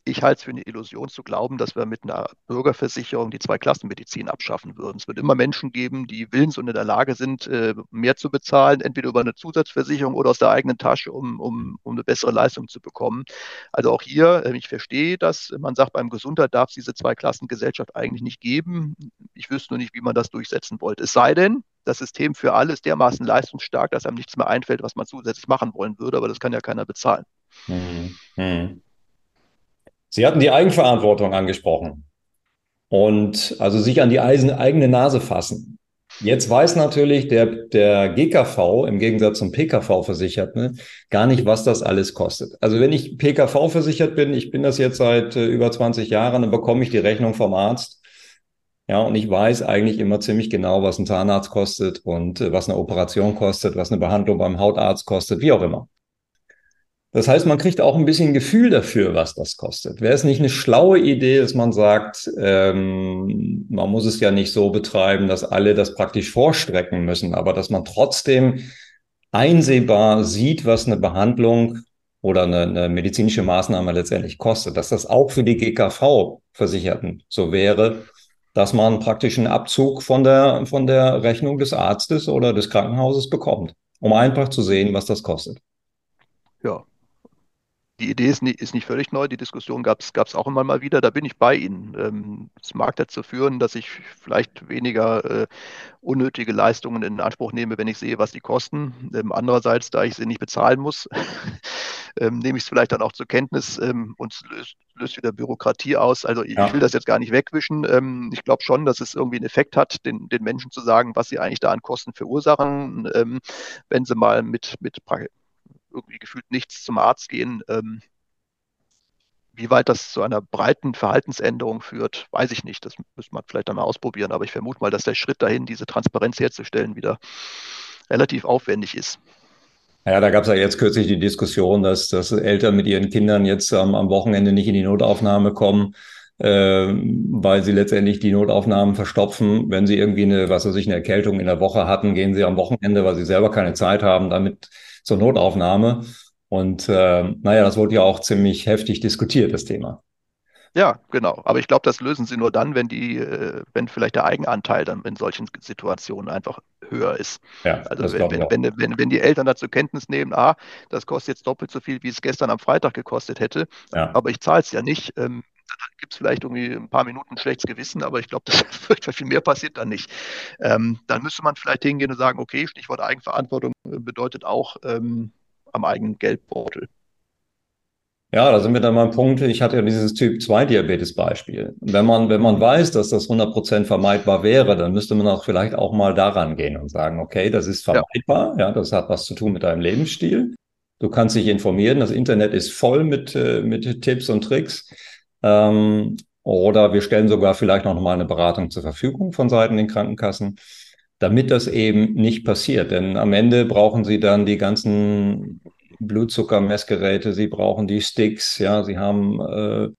ich halte es für eine Illusion zu glauben, dass wir mit einer Bürgerversicherung die Zweiklassenmedizin abschaffen würden. Es wird immer Menschen geben, die willens und in der Lage sind, äh, mehr zu bezahlen, entweder über eine Zusatzversicherung oder aus der eigenen Tasche, um, um, um eine bessere Leistung zu bekommen. Also auch hier, äh, ich verstehe das, man sagt, beim Gesundheit darf es diese Zweiklassengesellschaft eigentlich nicht geben. Ich wüsste nur nicht, wie man das durchsetzen wollte. Es sei denn, das System für alle ist dermaßen leistungsstark, dass einem nichts mehr einfällt, was man zusätzlich machen wollen würde, aber das kann ja keiner bezahlen. Mhm. Mhm. Sie hatten die Eigenverantwortung angesprochen und also sich an die eigene Nase fassen. Jetzt weiß natürlich der, der GKV im Gegensatz zum PKV-Versicherten gar nicht, was das alles kostet. Also wenn ich PKV versichert bin, ich bin das jetzt seit äh, über 20 Jahren, dann bekomme ich die Rechnung vom Arzt. Ja, und ich weiß eigentlich immer ziemlich genau, was ein Zahnarzt kostet und äh, was eine Operation kostet, was eine Behandlung beim Hautarzt kostet, wie auch immer. Das heißt, man kriegt auch ein bisschen Gefühl dafür, was das kostet. Wäre es nicht eine schlaue Idee, dass man sagt, ähm, man muss es ja nicht so betreiben, dass alle das praktisch vorstrecken müssen, aber dass man trotzdem einsehbar sieht, was eine Behandlung oder eine, eine medizinische Maßnahme letztendlich kostet, dass das auch für die GKV-Versicherten so wäre, dass man praktisch einen Abzug von der, von der Rechnung des Arztes oder des Krankenhauses bekommt, um einfach zu sehen, was das kostet. Ja, die Idee ist nicht, ist nicht völlig neu, die Diskussion gab es auch immer mal wieder, da bin ich bei Ihnen. Ähm, es mag dazu führen, dass ich vielleicht weniger äh, unnötige Leistungen in Anspruch nehme, wenn ich sehe, was die kosten. Ähm, andererseits, da ich sie nicht bezahlen muss, ähm, nehme ich es vielleicht dann auch zur Kenntnis ähm, und löst, löst, wieder Bürokratie aus. Also ich, ja. ich will das jetzt gar nicht wegwischen. Ähm, ich glaube schon, dass es irgendwie einen Effekt hat, den, den Menschen zu sagen, was sie eigentlich da an Kosten verursachen, ähm, wenn sie mal mit, mit irgendwie gefühlt nichts zum Arzt gehen. Ähm, wie weit das zu einer breiten Verhaltensänderung führt, weiß ich nicht. Das müsste man vielleicht einmal ausprobieren. Aber ich vermute mal, dass der Schritt dahin, diese Transparenz herzustellen, wieder relativ aufwendig ist. Ja, da gab es ja jetzt kürzlich die Diskussion, dass, dass Eltern mit ihren Kindern jetzt ähm, am Wochenende nicht in die Notaufnahme kommen, äh, weil sie letztendlich die Notaufnahmen verstopfen. Wenn sie irgendwie eine, was weiß ich, eine Erkältung in der Woche hatten, gehen sie am Wochenende, weil sie selber keine Zeit haben, damit zur Notaufnahme. Und äh, naja, das wurde ja auch ziemlich heftig diskutiert, das Thema. Ja, genau. Aber ich glaube, das lösen sie nur dann, wenn die, äh, wenn vielleicht der Eigenanteil dann in solchen Situationen einfach höher ist. Ja, also wenn, wenn, wenn, wenn, wenn die Eltern dazu Kenntnis nehmen, ah, das kostet jetzt doppelt so viel, wie es gestern am Freitag gekostet hätte, ja. aber ich zahle es ja nicht, ähm, gibt es vielleicht irgendwie ein paar Minuten schlechtes Gewissen, aber ich glaube, das wird viel mehr passiert dann nicht. Ähm, dann müsste man vielleicht hingehen und sagen, okay, Stichwort Eigenverantwortung bedeutet auch ähm, am eigenen Geldbeutel. Ja, da sind wir dann beim Punkt, ich hatte ja dieses Typ-2-Diabetes-Beispiel. Wenn man, wenn man weiß, dass das 100% vermeidbar wäre, dann müsste man auch vielleicht auch mal daran gehen und sagen, okay, das ist vermeidbar, ja, ja das hat was zu tun mit deinem Lebensstil. Du kannst dich informieren, das Internet ist voll mit, äh, mit Tipps und Tricks. Ähm, oder wir stellen sogar vielleicht noch mal eine Beratung zur Verfügung von Seiten den Krankenkassen, damit das eben nicht passiert. Denn am Ende brauchen Sie dann die ganzen Blutzuckermessgeräte, Sie brauchen die Sticks, ja, Sie haben äh,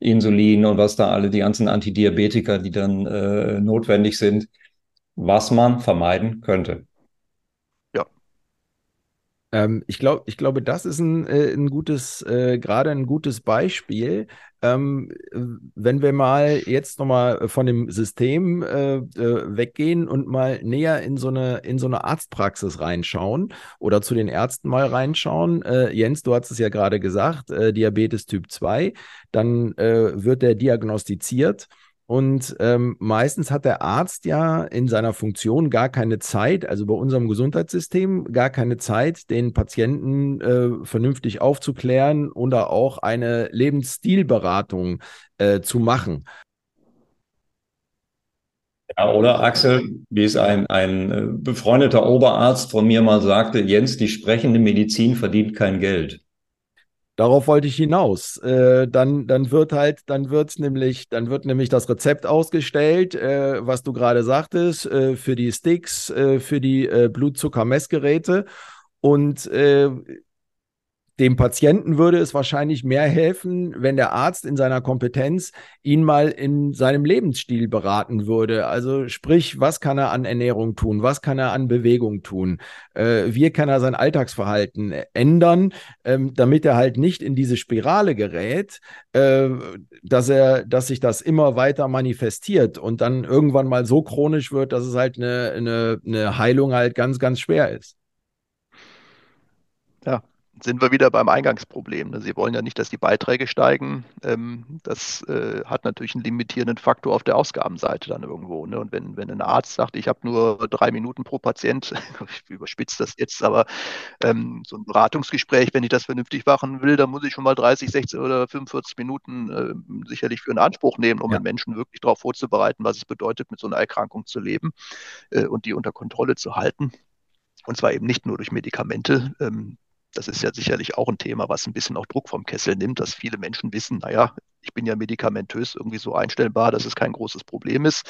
Insulin und was da alle, die ganzen Antidiabetika, die dann äh, notwendig sind, was man vermeiden könnte. Ähm, ich glaube, ich glaube, das ist ein, äh, ein gutes, äh, gerade ein gutes Beispiel. Ähm, wenn wir mal jetzt nochmal von dem System äh, äh, weggehen und mal näher in so eine, in so eine Arztpraxis reinschauen oder zu den Ärzten mal reinschauen. Äh, Jens, du hast es ja gerade gesagt, äh, Diabetes Typ 2, dann wird der diagnostiziert und ähm, meistens hat der Arzt ja in seiner Funktion gar keine Zeit, also bei unserem Gesundheitssystem gar keine Zeit, den Patienten äh, vernünftig aufzuklären oder auch eine Lebensstilberatung äh, zu machen. Ja, oder Axel, wie es ein, ein äh, befreundeter Oberarzt von mir mal sagte, Jens, die sprechende Medizin verdient kein Geld. Darauf wollte ich hinaus. Äh, dann, dann wird halt, dann wird nämlich, dann wird nämlich das Rezept ausgestellt, äh, was du gerade sagtest, äh, für die Sticks, äh, für die äh, Blutzuckermessgeräte. Und äh, dem Patienten würde es wahrscheinlich mehr helfen, wenn der Arzt in seiner Kompetenz ihn mal in seinem Lebensstil beraten würde. Also sprich, was kann er an Ernährung tun? Was kann er an Bewegung tun? Äh, wie kann er sein Alltagsverhalten ändern, ähm, damit er halt nicht in diese Spirale gerät, äh, dass er, dass sich das immer weiter manifestiert und dann irgendwann mal so chronisch wird, dass es halt eine, eine, eine Heilung halt ganz, ganz schwer ist. Sind wir wieder beim Eingangsproblem. Sie wollen ja nicht, dass die Beiträge steigen. Ähm, das äh, hat natürlich einen limitierenden Faktor auf der Ausgabenseite dann irgendwo. Ne? Und wenn, wenn ein Arzt sagt, ich habe nur drei Minuten pro Patient, ich überspitze das jetzt, aber ähm, so ein Beratungsgespräch, wenn ich das vernünftig machen will, dann muss ich schon mal 30, 60 oder 45 Minuten äh, sicherlich für einen Anspruch nehmen, um ja. den Menschen wirklich darauf vorzubereiten, was es bedeutet, mit so einer Erkrankung zu leben äh, und die unter Kontrolle zu halten. Und zwar eben nicht nur durch Medikamente. Ähm, das ist ja sicherlich auch ein Thema, was ein bisschen auch Druck vom Kessel nimmt, dass viele Menschen wissen, naja, ich bin ja medikamentös irgendwie so einstellbar, dass es kein großes Problem ist.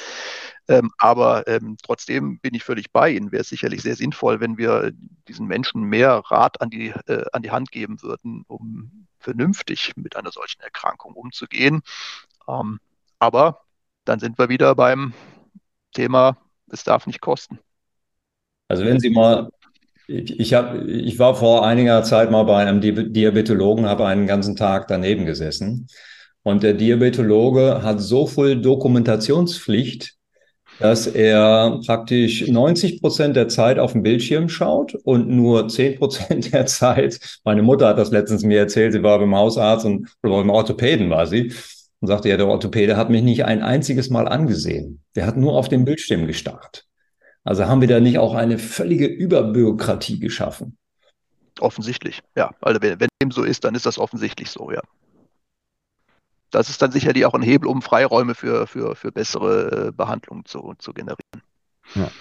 Ähm, aber ähm, trotzdem bin ich völlig bei Ihnen. Wäre es sicherlich sehr sinnvoll, wenn wir diesen Menschen mehr Rat an die, äh, an die Hand geben würden, um vernünftig mit einer solchen Erkrankung umzugehen. Ähm, aber dann sind wir wieder beim Thema, es darf nicht kosten. Also wenn Sie mal ich, hab, ich war vor einiger Zeit mal bei einem Diabetologen, habe einen ganzen Tag daneben gesessen. Und der Diabetologe hat so viel Dokumentationspflicht, dass er praktisch 90 Prozent der Zeit auf dem Bildschirm schaut und nur 10 Prozent der Zeit, meine Mutter hat das letztens mir erzählt, sie war beim Hausarzt und oder beim Orthopäden war sie und sagte, ja, der Orthopäde hat mich nicht ein einziges Mal angesehen. Der hat nur auf dem Bildschirm gestarrt. Also haben wir da nicht auch eine völlige Überbürokratie geschaffen? Offensichtlich, ja. Also wenn, wenn dem so ist, dann ist das offensichtlich so, ja. Das ist dann sicherlich auch ein Hebel, um Freiräume für, für, für bessere äh, Behandlungen zu, zu generieren. Ja.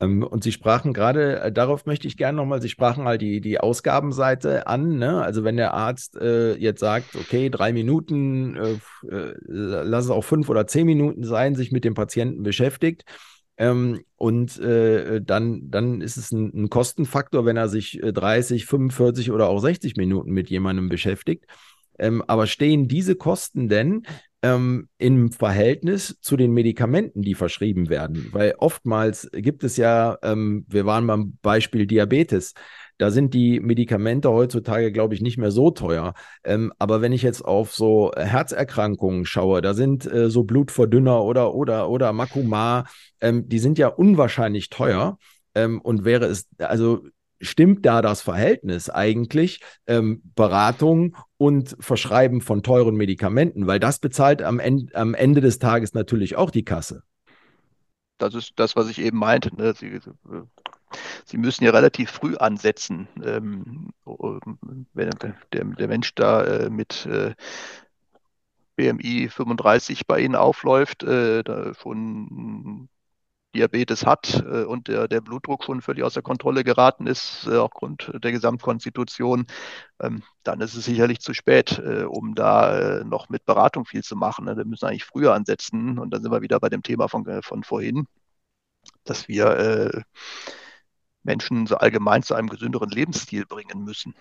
Ähm, und Sie sprachen gerade, äh, darauf möchte ich gerne nochmal, Sie sprachen halt die, die Ausgabenseite an. Ne? Also wenn der Arzt äh, jetzt sagt, okay, drei Minuten, äh, äh, lass es auch fünf oder zehn Minuten sein, sich mit dem Patienten beschäftigt, ähm, und äh, dann, dann ist es ein, ein, Kostenfaktor, wenn er sich 30, äh, 45 oder auch 60 Minuten mit jemandem beschäftigt. Ähm, aber stehen diese Kosten denn ähm, im Verhältnis zu den Medikamenten, die verschrieben werden? Weil oftmals gibt es ja, ähm, wir waren beim Beispiel Diabetes, da sind die Medikamente heutzutage, glaube ich, nicht mehr so teuer. Ähm, aber wenn ich jetzt auf so Herzerkrankungen schaue, da sind äh, so Blutverdünner oder oder oder Makuma, ähm, die sind ja unwahrscheinlich teuer. Ähm, und wäre es, also stimmt da das Verhältnis eigentlich ähm, Beratung und Verschreiben von teuren Medikamenten? Weil das bezahlt am, End, am Ende des Tages natürlich auch die Kasse. Das ist das, was ich eben meinte. Ne? Sie, Sie müssen ja relativ früh ansetzen. Ähm, wenn der, Mensch da äh, mit äh, BMI 35 bei Ihnen aufläuft, äh, da schon Diabetes hat und der, der Blutdruck schon völlig außer Kontrolle geraten ist, aufgrund der Gesamtkonstitution, ähm, dann ist es sicherlich zu spät, um da noch mit Beratung viel zu machen. Ne? Wir müssen eigentlich früher ansetzen und dann sind wir wieder bei dem Thema von, von vorhin, dass wir Menschen so allgemein zu einem gesünderen Lebensstil bringen müssen.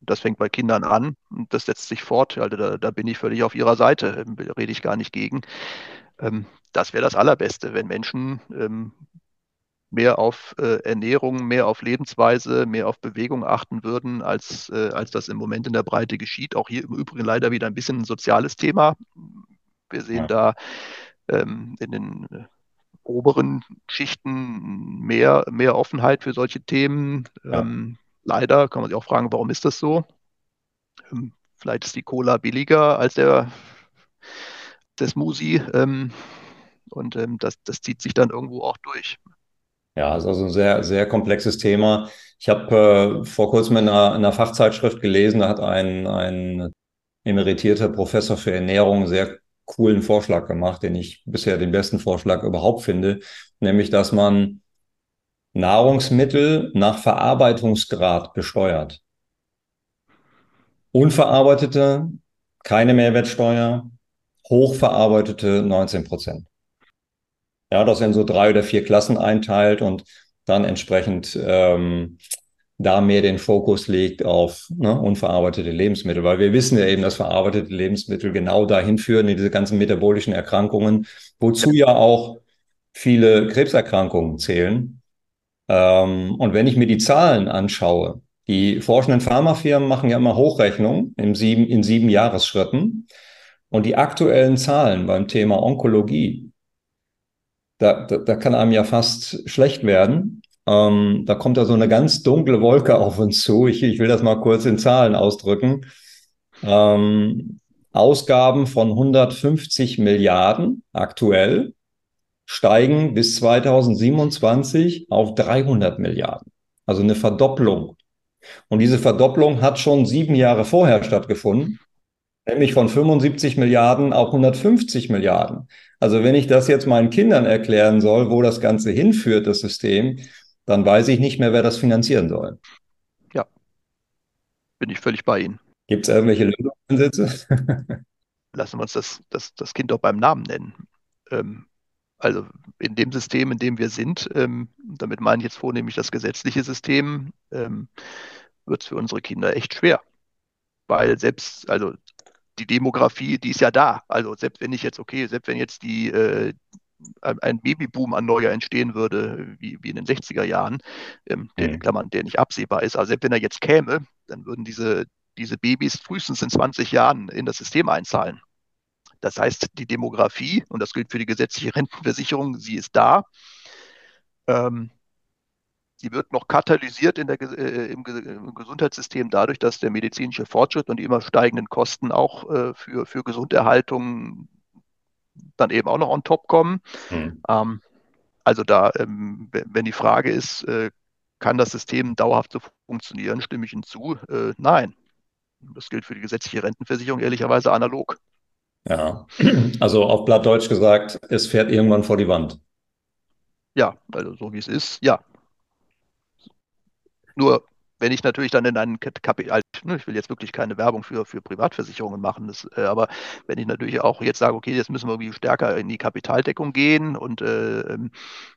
Das fängt bei Kindern an und das setzt sich fort. Also da, da bin ich völlig auf ihrer Seite, rede ich gar nicht gegen. Ähm, das wäre das Allerbeste, wenn Menschen ähm, mehr auf äh, Ernährung, mehr auf Lebensweise, mehr auf Bewegung achten würden, als, äh, als das im Moment in der Breite geschieht. Auch hier im Übrigen leider wieder ein bisschen ein soziales Thema. Wir sehen ja. da ähm, in den äh, oberen Schichten mehr, mehr Offenheit für solche Themen. Ja. Ähm, leider kann man sich auch fragen, warum ist das so? Ähm, vielleicht ist die Cola billiger als der, der Smoothie. Ähm, und ähm, das, das zieht sich dann irgendwo auch durch. Ja, ist also ein sehr, sehr komplexes Thema. Ich habe äh, vor kurzem in einer, in einer, Fachzeitschrift gelesen, da hat ein, ein emeritierter Professor für Ernährung sehr coolen Vorschlag gemacht, den ich bisher den besten Vorschlag überhaupt finde, nämlich dass man Nahrungsmittel nach Verarbeitungsgrad besteuert. Unverarbeitete, keine Mehrwertsteuer, hochverarbeitete 19 Prozent. Ja, das in so drei oder vier Klassen einteilt und dann entsprechend ähm, da mehr den Fokus legt auf ne, unverarbeitete Lebensmittel, weil wir wissen ja eben, dass verarbeitete Lebensmittel genau dahin führen, in diese ganzen metabolischen Erkrankungen, wozu ja auch viele Krebserkrankungen zählen. Ähm, und wenn ich mir die Zahlen anschaue, die forschenden Pharmafirmen machen ja immer Hochrechnungen in sieben, in sieben Jahresschritten. Und die aktuellen Zahlen beim Thema Onkologie, da, da, da kann einem ja fast schlecht werden. Ähm, da kommt da so eine ganz dunkle Wolke auf uns zu. Ich, ich will das mal kurz in Zahlen ausdrücken. Ähm, Ausgaben von 150 Milliarden aktuell steigen bis 2027 auf 300 Milliarden. Also eine Verdopplung. Und diese Verdopplung hat schon sieben Jahre vorher stattgefunden, nämlich von 75 Milliarden auf 150 Milliarden. Also wenn ich das jetzt meinen Kindern erklären soll, wo das Ganze hinführt, das System, dann weiß ich nicht mehr, wer das finanzieren soll. Ja, bin ich völlig bei Ihnen. Gibt es irgendwelche Lösungsansätze? Lassen wir uns das, das, das Kind doch beim Namen nennen. Ähm, also in dem System, in dem wir sind, ähm, damit meine ich jetzt vornehmlich das gesetzliche System, ähm, wird es für unsere Kinder echt schwer. Weil selbst, also die Demografie, die ist ja da. Also selbst wenn ich jetzt, okay, selbst wenn jetzt die, äh, ein Babyboom an Neuer entstehen würde, wie, wie in den 60er Jahren, ähm, der, mhm. Klammern, der nicht absehbar ist, also selbst wenn er jetzt käme, dann würden diese, diese Babys frühestens in 20 Jahren in das System einzahlen. Das heißt, die Demografie, und das gilt für die gesetzliche Rentenversicherung, sie ist da. Ähm, sie wird noch katalysiert der, äh, im, im, Gesundheitssystem dadurch, dass der medizinische Fortschritt und die immer steigenden Kosten auch äh, für, für Gesunderhaltung dann eben auch noch on top kommen. Mhm. Ähm, also da, ähm, wenn die Frage ist, äh, kann das System dauerhaft so funktionieren, stimme ich Ihnen zu. Äh, nein. Das gilt für die gesetzliche Rentenversicherung ehrlicherweise analog. Ja, also auf Blattdeutsch gesagt, es fährt irgendwann vor die Wand. Ja, also so wie es ist, ja. Nur wenn ich natürlich dann in einen Kapital, ne, ich will jetzt wirklich keine Werbung für, für Privatversicherungen machen, das, äh, aber wenn ich natürlich auch jetzt sage, okay, jetzt müssen wir irgendwie stärker in die Kapitaldeckung gehen und äh, ähm,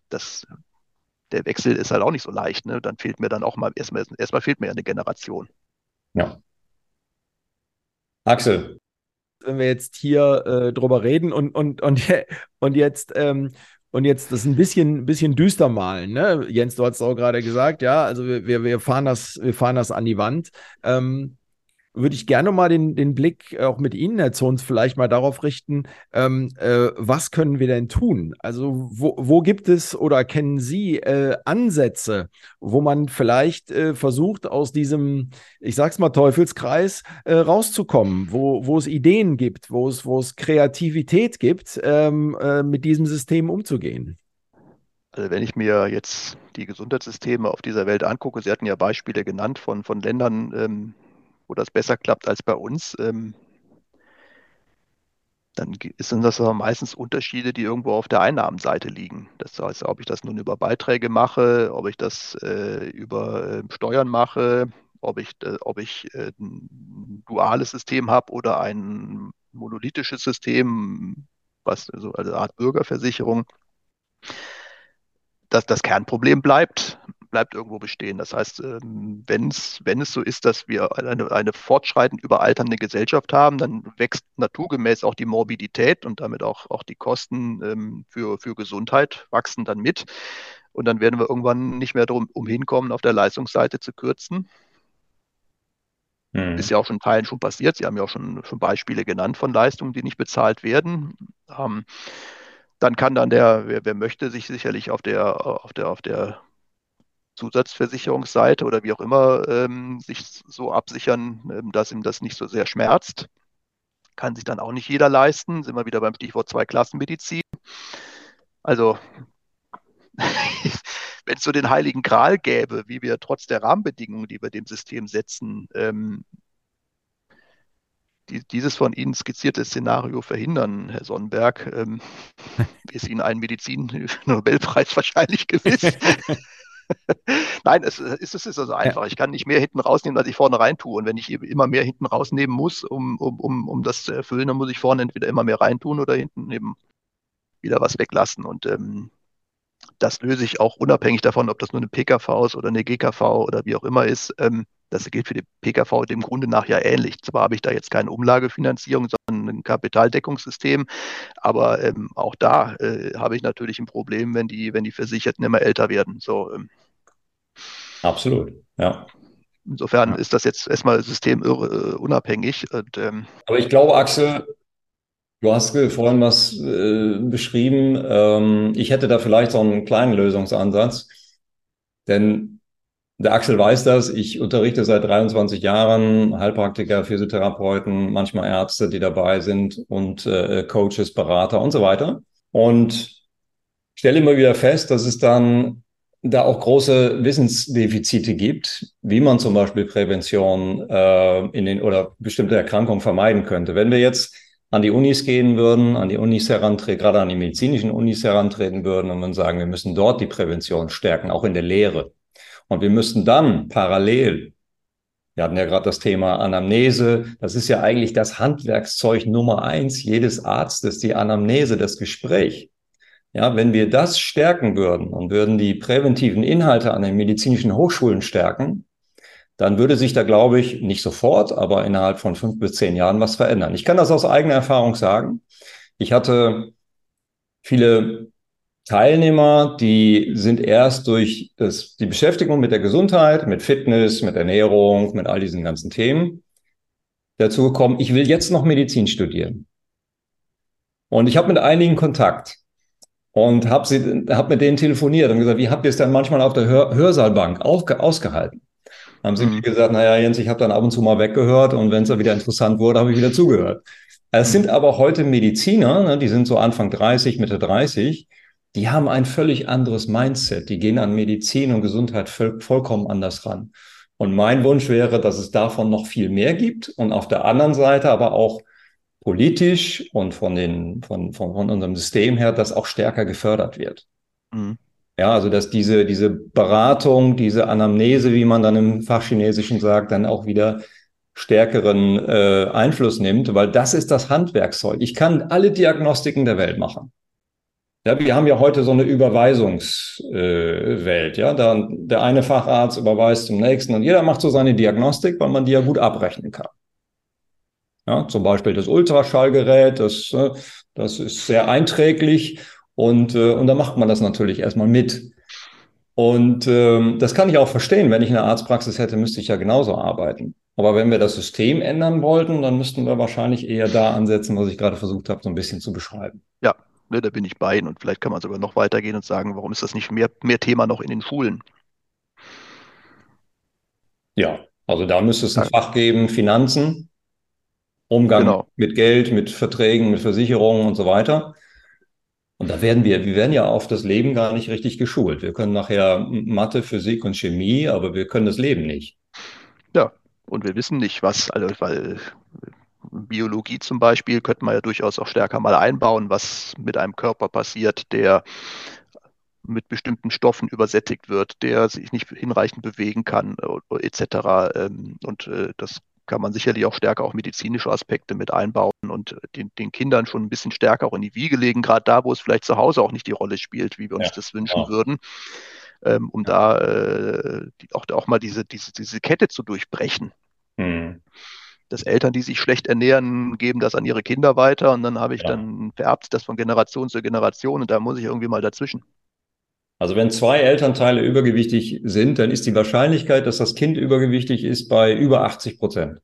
das, der Wechsel ist halt auch nicht so leicht, ne? dann fehlt mir dann auch mal, erstmal, erstmal fehlt mir eine Generation. Ja. Axel, wenn wir jetzt hier äh, drüber reden und, und, und, und jetzt ähm, und jetzt das ein bisschen, bisschen düster malen. Ne? Jens, du hast auch gerade gesagt, ja, also wir, wir, fahren das, wir fahren das an die Wand. Ähm, würde ich gerne mal den, den Blick auch mit Ihnen, Herr Zons, vielleicht mal darauf richten, ähm, äh, was können wir denn tun? Also wo, wo gibt es oder kennen Sie äh, Ansätze, wo man vielleicht äh, versucht, aus diesem, ich sag's mal, Teufelskreis äh, rauszukommen, wo, wo es Ideen gibt, wo es, wo es Kreativität gibt, ähm, äh, mit diesem System umzugehen? Also wenn ich mir jetzt die Gesundheitssysteme auf dieser Welt angucke, Sie hatten ja Beispiele genannt von, von Ländern, ähm, wo das besser klappt als bei uns. Ähm, dann sind das aber meistens Unterschiede, die irgendwo auf der Einnahmenseite liegen. Das heißt, ob ich das nun über Beiträge mache, ob ich das äh, über äh, Steuern mache, ob ich, äh, ob ich äh, ein duales System habe oder ein monolithisches System, was also eine Art Bürgerversicherung. Das, das Kernproblem bleibt bleibt irgendwo bestehen. Das heißt, ähm, wenn's, wenn es so ist, dass wir eine, eine fortschreitend überalternde Gesellschaft haben, dann wächst naturgemäß auch die Morbidität und damit auch, auch die Kosten ähm, für, für Gesundheit wachsen dann mit. Und dann werden wir irgendwann nicht mehr darum umhinkommen, auf der Leistungsseite zu kürzen. Hm. Ist ja auch schon in Teilen schon passiert. Sie haben ja auch schon, schon Beispiele genannt von Leistungen, die nicht bezahlt werden. Ähm, dann kann dann der, wer, wer, möchte, sich sicherlich auf der, auf der, auf der Zusatzversicherungsseite oder wie auch immer ähm, sich so absichern, ähm, dass ihm das nicht so sehr schmerzt. Kann sich dann auch nicht jeder leisten. Sind wir wieder beim Stichwort Zweiklassenmedizin. Also, wenn es so den heiligen Gral gäbe, wie wir trotz der Rahmenbedingungen, die wir dem System setzen, ähm, die, dieses von Ihnen skizzierte Szenario verhindern, Herr Sonnenberg, ähm, ist Ihnen ein Medizin-Nobelpreis wahrscheinlich gewiss. Nein, es, es, es ist also einfach. Ich kann nicht mehr hinten rausnehmen, als ich vorne rein tue. Und wenn ich immer mehr hinten rausnehmen muss, um, um, um, um das zu erfüllen, dann muss ich vorne entweder immer mehr reintun oder hinten eben wieder was weglassen. Und ähm, das löse ich auch unabhängig davon, ob das nur eine PKV ist oder eine GKV oder wie auch immer ist. Ähm, das gilt für die PKV dem Grunde nach ja ähnlich. Zwar habe ich da jetzt keine Umlagefinanzierung, sondern ein Kapitaldeckungssystem, aber ähm, auch da äh, habe ich natürlich ein Problem, wenn die, wenn die Versicherten immer älter werden. So, ähm, Absolut, ja. Insofern ja. ist das jetzt erstmal systemunabhängig. Äh, und, ähm, aber ich glaube, Axel, Du hast vorhin was äh, beschrieben. Ähm, ich hätte da vielleicht so einen kleinen Lösungsansatz. Denn der Axel weiß das. Ich unterrichte seit 23 Jahren Heilpraktiker, Physiotherapeuten, manchmal Ärzte, die dabei sind und äh, Coaches, Berater und so weiter. Und stelle immer wieder fest, dass es dann da auch große Wissensdefizite gibt, wie man zum Beispiel Prävention äh, in den oder bestimmte Erkrankungen vermeiden könnte. Wenn wir jetzt an die Unis gehen würden, an die Unis herantreten, gerade an die medizinischen Unis herantreten würden und man sagen, wir müssen dort die Prävention stärken, auch in der Lehre. Und wir müssten dann parallel, wir hatten ja gerade das Thema Anamnese, das ist ja eigentlich das Handwerkszeug Nummer eins jedes Arztes, die Anamnese, das Gespräch. Ja, wenn wir das stärken würden und würden die präventiven Inhalte an den medizinischen Hochschulen stärken, dann würde sich da, glaube ich, nicht sofort, aber innerhalb von fünf bis zehn Jahren was verändern. Ich kann das aus eigener Erfahrung sagen. Ich hatte viele Teilnehmer, die sind erst durch das, die Beschäftigung mit der Gesundheit, mit Fitness, mit Ernährung, mit all diesen ganzen Themen dazu gekommen, ich will jetzt noch Medizin studieren. Und ich habe mit einigen Kontakt und habe hab mit denen telefoniert und gesagt, wie habt ihr es dann manchmal auf der Hör Hörsaalbank ausgehalten? Haben sie mhm. mir gesagt, naja, Jens, ich habe dann ab und zu mal weggehört und wenn es dann wieder interessant wurde, habe ich wieder zugehört. Es mhm. sind aber heute Mediziner, ne, die sind so Anfang 30, Mitte 30, die haben ein völlig anderes Mindset. Die gehen an Medizin und Gesundheit voll, vollkommen anders ran. Und mein Wunsch wäre, dass es davon noch viel mehr gibt und auf der anderen Seite aber auch politisch und von, den, von, von, von unserem System her, das auch stärker gefördert wird. Mhm. Ja, also dass diese, diese Beratung, diese Anamnese, wie man dann im Fachchinesischen sagt, dann auch wieder stärkeren äh, Einfluss nimmt, weil das ist das Handwerkszeug. Ich kann alle Diagnostiken der Welt machen. Ja, wir haben ja heute so eine Überweisungswelt. Äh, ja, da, der eine Facharzt überweist zum nächsten und jeder macht so seine Diagnostik, weil man die ja gut abrechnen kann. Ja, zum Beispiel das Ultraschallgerät, das, äh, das ist sehr einträglich und, äh, und da macht man das natürlich erstmal mit. Und ähm, das kann ich auch verstehen. Wenn ich eine Arztpraxis hätte, müsste ich ja genauso arbeiten. Aber wenn wir das System ändern wollten, dann müssten wir wahrscheinlich eher da ansetzen, was ich gerade versucht habe, so ein bisschen zu beschreiben. Ja, Ne, da bin ich bei Ihnen und vielleicht kann man sogar noch weitergehen und sagen, warum ist das nicht mehr, mehr Thema noch in den Schulen? Ja, also da müsste es ein Fach geben, Finanzen, Umgang genau. mit Geld, mit Verträgen, mit Versicherungen und so weiter. Und da werden wir, wir werden ja auf das Leben gar nicht richtig geschult. Wir können nachher Mathe, Physik und Chemie, aber wir können das Leben nicht. Ja, und wir wissen nicht, was, also, weil Biologie zum Beispiel könnte man ja durchaus auch stärker mal einbauen, was mit einem Körper passiert, der mit bestimmten Stoffen übersättigt wird, der sich nicht hinreichend bewegen kann äh, etc. Ähm, und äh, das kann man sicherlich auch stärker auch medizinische Aspekte mit einbauen und den, den, Kindern schon ein bisschen stärker auch in die Wiege legen, gerade da, wo es vielleicht zu Hause auch nicht die Rolle spielt, wie wir uns ja, das wünschen ja. würden, ähm, um da äh, die, auch, auch mal diese, diese, diese Kette zu durchbrechen. Mhm dass Eltern, die sich schlecht ernähren, geben das an ihre Kinder weiter und dann habe ich ja. dann vererbt das von Generation zu Generation und da muss ich irgendwie mal dazwischen. Also wenn zwei Elternteile übergewichtig sind, dann ist die Wahrscheinlichkeit, dass das Kind übergewichtig ist, bei über 80 Prozent.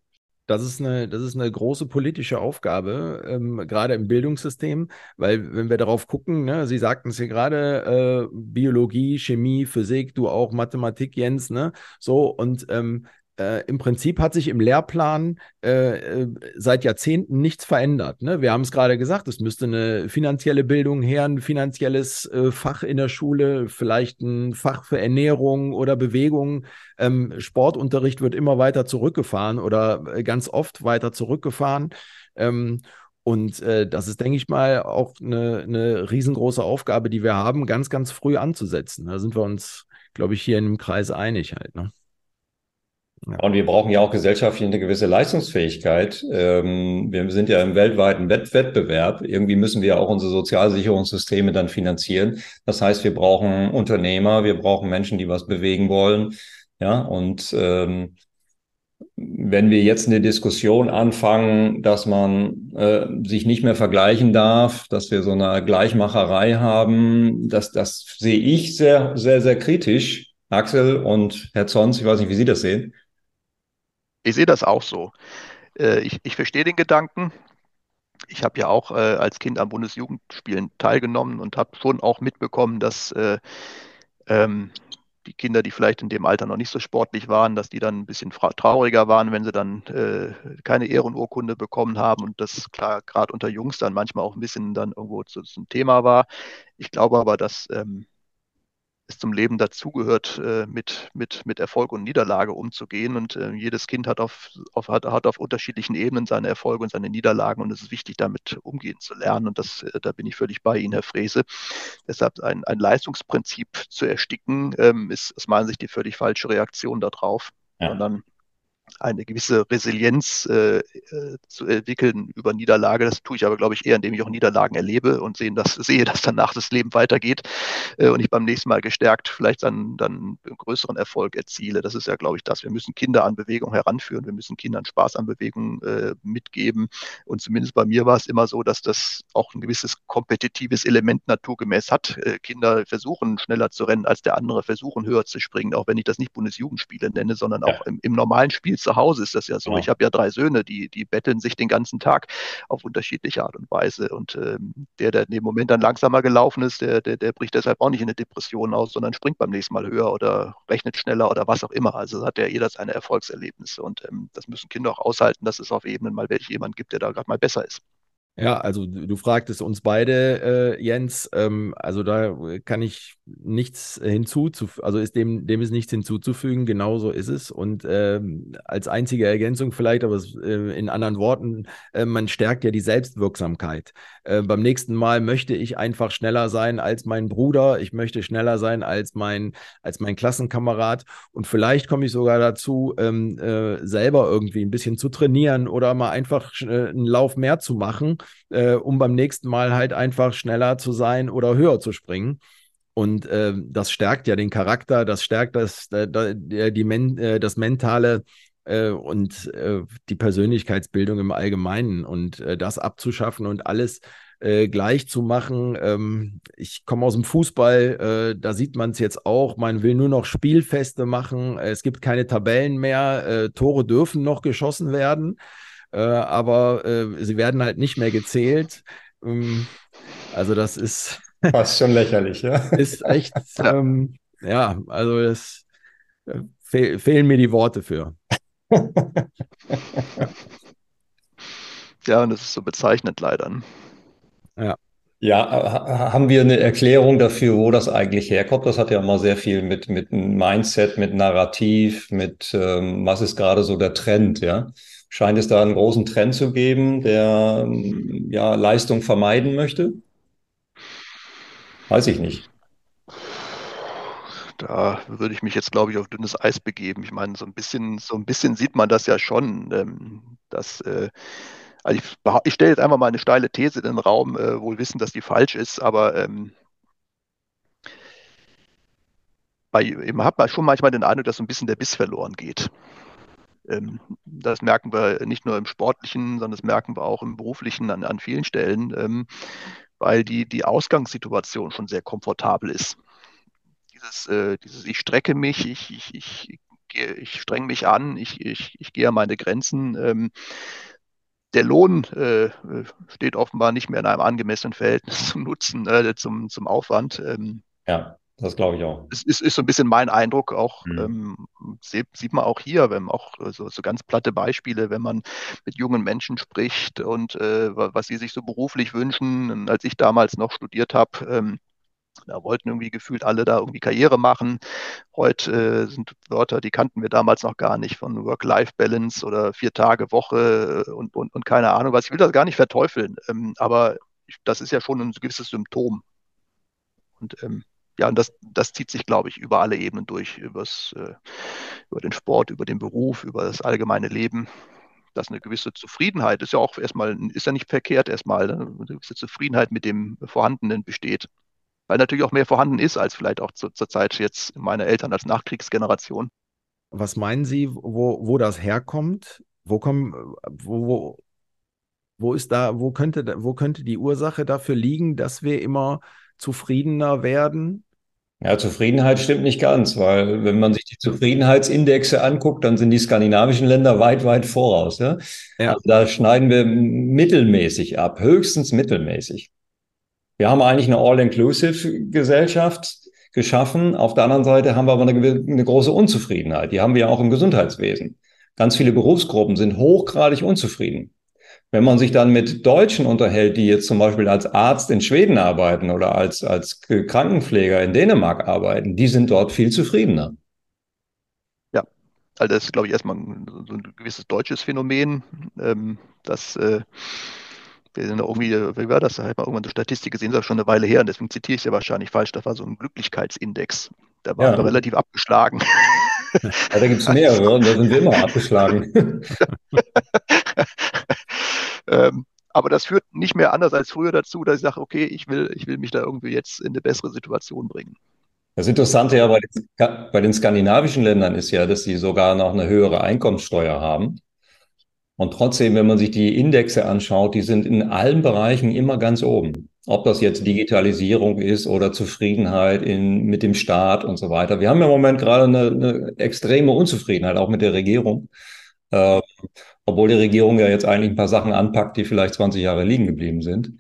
Das ist eine, das ist eine große politische Aufgabe, ähm, gerade im Bildungssystem, weil wenn wir darauf gucken, ne, Sie sagten es hier gerade, äh, Biologie, Chemie, Physik, du auch Mathematik, Jens, ne, so und ähm, äh, im Prinzip hat sich im Lehrplan äh, äh, seit Jahrzehnten nichts verändert. Ne? Wir haben es gerade gesagt, es müsste eine finanzielle Bildung her, ein finanzielles äh, Fach in der Schule, vielleicht ein Fach für Ernährung oder Bewegung. Ähm, Sportunterricht wird immer weiter zurückgefahren oder äh, ganz oft weiter zurückgefahren. Ähm, und äh, das ist, denke ich mal, auch eine, eine riesengroße Aufgabe, die wir haben, ganz, ganz früh anzusetzen. Da sind wir uns, glaube ich, hier in dem Kreis einig halt. Ne? Ja. Und wir brauchen ja auch gesellschaftlich eine gewisse Leistungsfähigkeit. Ähm, wir sind ja im weltweiten Wettbewerb. Irgendwie müssen wir auch unsere Sozialsicherungssysteme dann finanzieren. Das heißt, wir brauchen Unternehmer, wir brauchen Menschen, die was bewegen wollen. Ja, und ähm, wenn wir jetzt eine Diskussion anfangen, dass man äh, sich nicht mehr vergleichen darf, dass wir so eine Gleichmacherei haben, das, das sehe ich sehr, sehr, sehr kritisch. Axel und Herr Zons, ich weiß nicht, wie Sie das sehen. Ich sehe das auch so. Äh, ich, ich verstehe den Gedanken. Ich habe ja auch äh, als Kind an Bundesjugendspielen teilgenommen und habe schon auch mitbekommen, dass äh, ähm, die Kinder, die vielleicht in dem Alter noch nicht so sportlich waren, dass die dann ein bisschen trauriger waren, wenn sie dann äh, keine Ehrenurkunde bekommen haben und das klar gerade unter Jungs dann manchmal auch ein bisschen dann irgendwo zu, zum Thema war. Ich glaube aber, dass ähm, es zum Leben dazugehört, äh, mit, mit, mit Erfolg und Niederlage umzugehen. Und äh, jedes Kind hat auf, auf, hat, hat auf unterschiedlichen Ebenen seine Erfolge und seine Niederlagen und es ist wichtig, damit umgehen zu lernen. Und das, äh, da bin ich völlig bei Ihnen, Herr Frese. Deshalb ein, ein Leistungsprinzip zu ersticken, ähm, ist aus meiner Sicht die völlig falsche Reaktion darauf. Ja. Sondern eine gewisse Resilienz äh, äh, zu entwickeln über Niederlage. Das tue ich aber, glaube ich, eher, indem ich auch Niederlagen erlebe und sehen, dass, sehe, dass danach das Leben weitergeht äh, und ich beim nächsten Mal gestärkt vielleicht dann, dann einen größeren Erfolg erziele. Das ist ja, glaube ich, das. Wir müssen Kinder an Bewegung heranführen. Wir müssen Kindern Spaß an Bewegung äh, mitgeben. Und zumindest bei mir war es immer so, dass das auch ein gewisses kompetitives Element naturgemäß hat. Äh, Kinder versuchen schneller zu rennen als der andere, versuchen höher zu springen, auch wenn ich das nicht Bundesjugendspiele nenne, sondern auch im, im normalen Spiel zu Hause ist das ja so. Ja. Ich habe ja drei Söhne, die, die betteln sich den ganzen Tag auf unterschiedliche Art und Weise. Und ähm, der, der in dem Moment dann langsamer gelaufen ist, der, der, der bricht deshalb auch nicht in eine Depression aus, sondern springt beim nächsten Mal höher oder rechnet schneller oder was auch immer. Also hat ja jeder seine Erfolgserlebnisse. Und ähm, das müssen Kinder auch aushalten, dass es auf Ebenen mal welche jemand gibt, der da gerade mal besser ist. Ja, also du fragtest uns beide, äh, Jens. Ähm, also da kann ich nichts hinzuzufügen, also ist dem, dem ist nichts hinzuzufügen, genau so ist es. Und ähm, als einzige Ergänzung vielleicht, aber äh, in anderen Worten, äh, man stärkt ja die Selbstwirksamkeit. Äh, beim nächsten Mal möchte ich einfach schneller sein als mein Bruder, ich möchte schneller sein als mein, als mein Klassenkamerad. Und vielleicht komme ich sogar dazu, ähm, äh, selber irgendwie ein bisschen zu trainieren oder mal einfach äh, einen Lauf mehr zu machen äh, um beim nächsten Mal halt einfach schneller zu sein oder höher zu springen. Und äh, das stärkt ja den Charakter, das stärkt das, äh, die, Men äh, das mentale äh, und äh, die Persönlichkeitsbildung im Allgemeinen. Und äh, das abzuschaffen und alles gleich zu machen. Ähm, ich komme aus dem Fußball, da sieht man es jetzt auch. Man will nur noch Spielfeste machen. Es gibt keine Tabellen mehr. Tore dürfen noch geschossen werden äh, aber äh, sie werden halt nicht mehr gezählt. Ähm, also das ist fast schon lächerlich, ja. Ist echt, ähm, ja, also es äh, fehl, fehlen mir die Worte für. ja, und das ist so bezeichnend leider. Ja. Ja, haben wir eine Erklärung dafür, wo das eigentlich herkommt? Das hat ja immer sehr viel mit, mit Mindset, mit Narrativ, mit ähm, was ist gerade so der Trend, ja? Scheint es da einen großen Trend zu geben, der ja, Leistung vermeiden möchte? Weiß ich nicht. Da würde ich mich jetzt, glaube ich, auf dünnes Eis begeben. Ich meine, so ein bisschen, so ein bisschen sieht man das ja schon, ähm, dass äh, also ich, ich stelle jetzt einfach mal eine steile These in den Raum, äh, wohl wissen, dass die falsch ist, aber ähm, bei, man hat schon manchmal den Eindruck, dass so ein bisschen der Biss verloren geht. Ähm, das merken wir nicht nur im Sportlichen, sondern das merken wir auch im Beruflichen an, an vielen Stellen, ähm, weil die, die Ausgangssituation schon sehr komfortabel ist. Dieses, äh, dieses ich strecke mich, ich, ich, ich, ich streng mich an, ich, ich, ich gehe an meine Grenzen. Ähm, der Lohn äh, steht offenbar nicht mehr in einem angemessenen Verhältnis zum Nutzen, äh, zum, zum Aufwand. Ja, das glaube ich auch. Es ist, ist, so ein bisschen mein Eindruck, auch mhm. ähm, sieht, sieht, man auch hier, wenn man auch so, so, ganz platte Beispiele, wenn man mit jungen Menschen spricht und äh, was sie sich so beruflich wünschen. Und als ich damals noch studiert habe, ähm, da wollten irgendwie gefühlt alle da irgendwie Karriere machen. Heute äh, sind Wörter, die kannten wir damals noch gar nicht, von Work-Life-Balance oder vier Tage Woche äh, und, und, und keine Ahnung was. Ich will das gar nicht verteufeln, ähm, aber das ist ja schon ein gewisses Symptom. Und ähm, ja, und das, das zieht sich, glaube ich, über alle Ebenen durch, übers, äh, über den Sport, über den Beruf, über das allgemeine Leben. Dass eine gewisse Zufriedenheit ist ja auch erstmal, ist ja nicht verkehrt erstmal, ne? eine gewisse Zufriedenheit mit dem Vorhandenen besteht weil natürlich auch mehr vorhanden ist als vielleicht auch zu, zur Zeit jetzt meine Eltern als Nachkriegsgeneration. Was meinen Sie, wo, wo das herkommt? Wo kommen, wo, wo, wo ist da, wo könnte, wo könnte die Ursache dafür liegen, dass wir immer zufriedener werden? Ja, Zufriedenheit stimmt nicht ganz, weil wenn man sich die Zufriedenheitsindexe anguckt, dann sind die skandinavischen Länder weit, weit voraus. Ja? ja. Also da schneiden wir mittelmäßig ab, höchstens mittelmäßig. Wir haben eigentlich eine All-Inclusive-Gesellschaft geschaffen. Auf der anderen Seite haben wir aber eine, eine große Unzufriedenheit. Die haben wir auch im Gesundheitswesen. Ganz viele Berufsgruppen sind hochgradig unzufrieden. Wenn man sich dann mit Deutschen unterhält, die jetzt zum Beispiel als Arzt in Schweden arbeiten oder als, als Krankenpfleger in Dänemark arbeiten, die sind dort viel zufriedener. Ja, also das ist, glaube ich, erstmal so ein gewisses deutsches Phänomen, ähm, dass äh, wir sind irgendwie, wie war das? Da hat man irgendwann eine Statistik gesehen, das ist schon eine Weile her, und deswegen zitiere ich es ja wahrscheinlich falsch. Das war so ein Glücklichkeitsindex. Da waren ja. wir relativ abgeschlagen. Ja, da gibt es mehrere und da sind wir immer abgeschlagen. ähm, aber das führt nicht mehr anders als früher dazu, dass ich sage, okay, ich will, ich will mich da irgendwie jetzt in eine bessere Situation bringen. Das Interessante ja bei den, bei den skandinavischen Ländern ist ja, dass sie sogar noch eine höhere Einkommenssteuer haben. Und trotzdem, wenn man sich die Indexe anschaut, die sind in allen Bereichen immer ganz oben. Ob das jetzt Digitalisierung ist oder Zufriedenheit in, mit dem Staat und so weiter. Wir haben im Moment gerade eine, eine extreme Unzufriedenheit, auch mit der Regierung. Äh, obwohl die Regierung ja jetzt eigentlich ein paar Sachen anpackt, die vielleicht 20 Jahre liegen geblieben sind.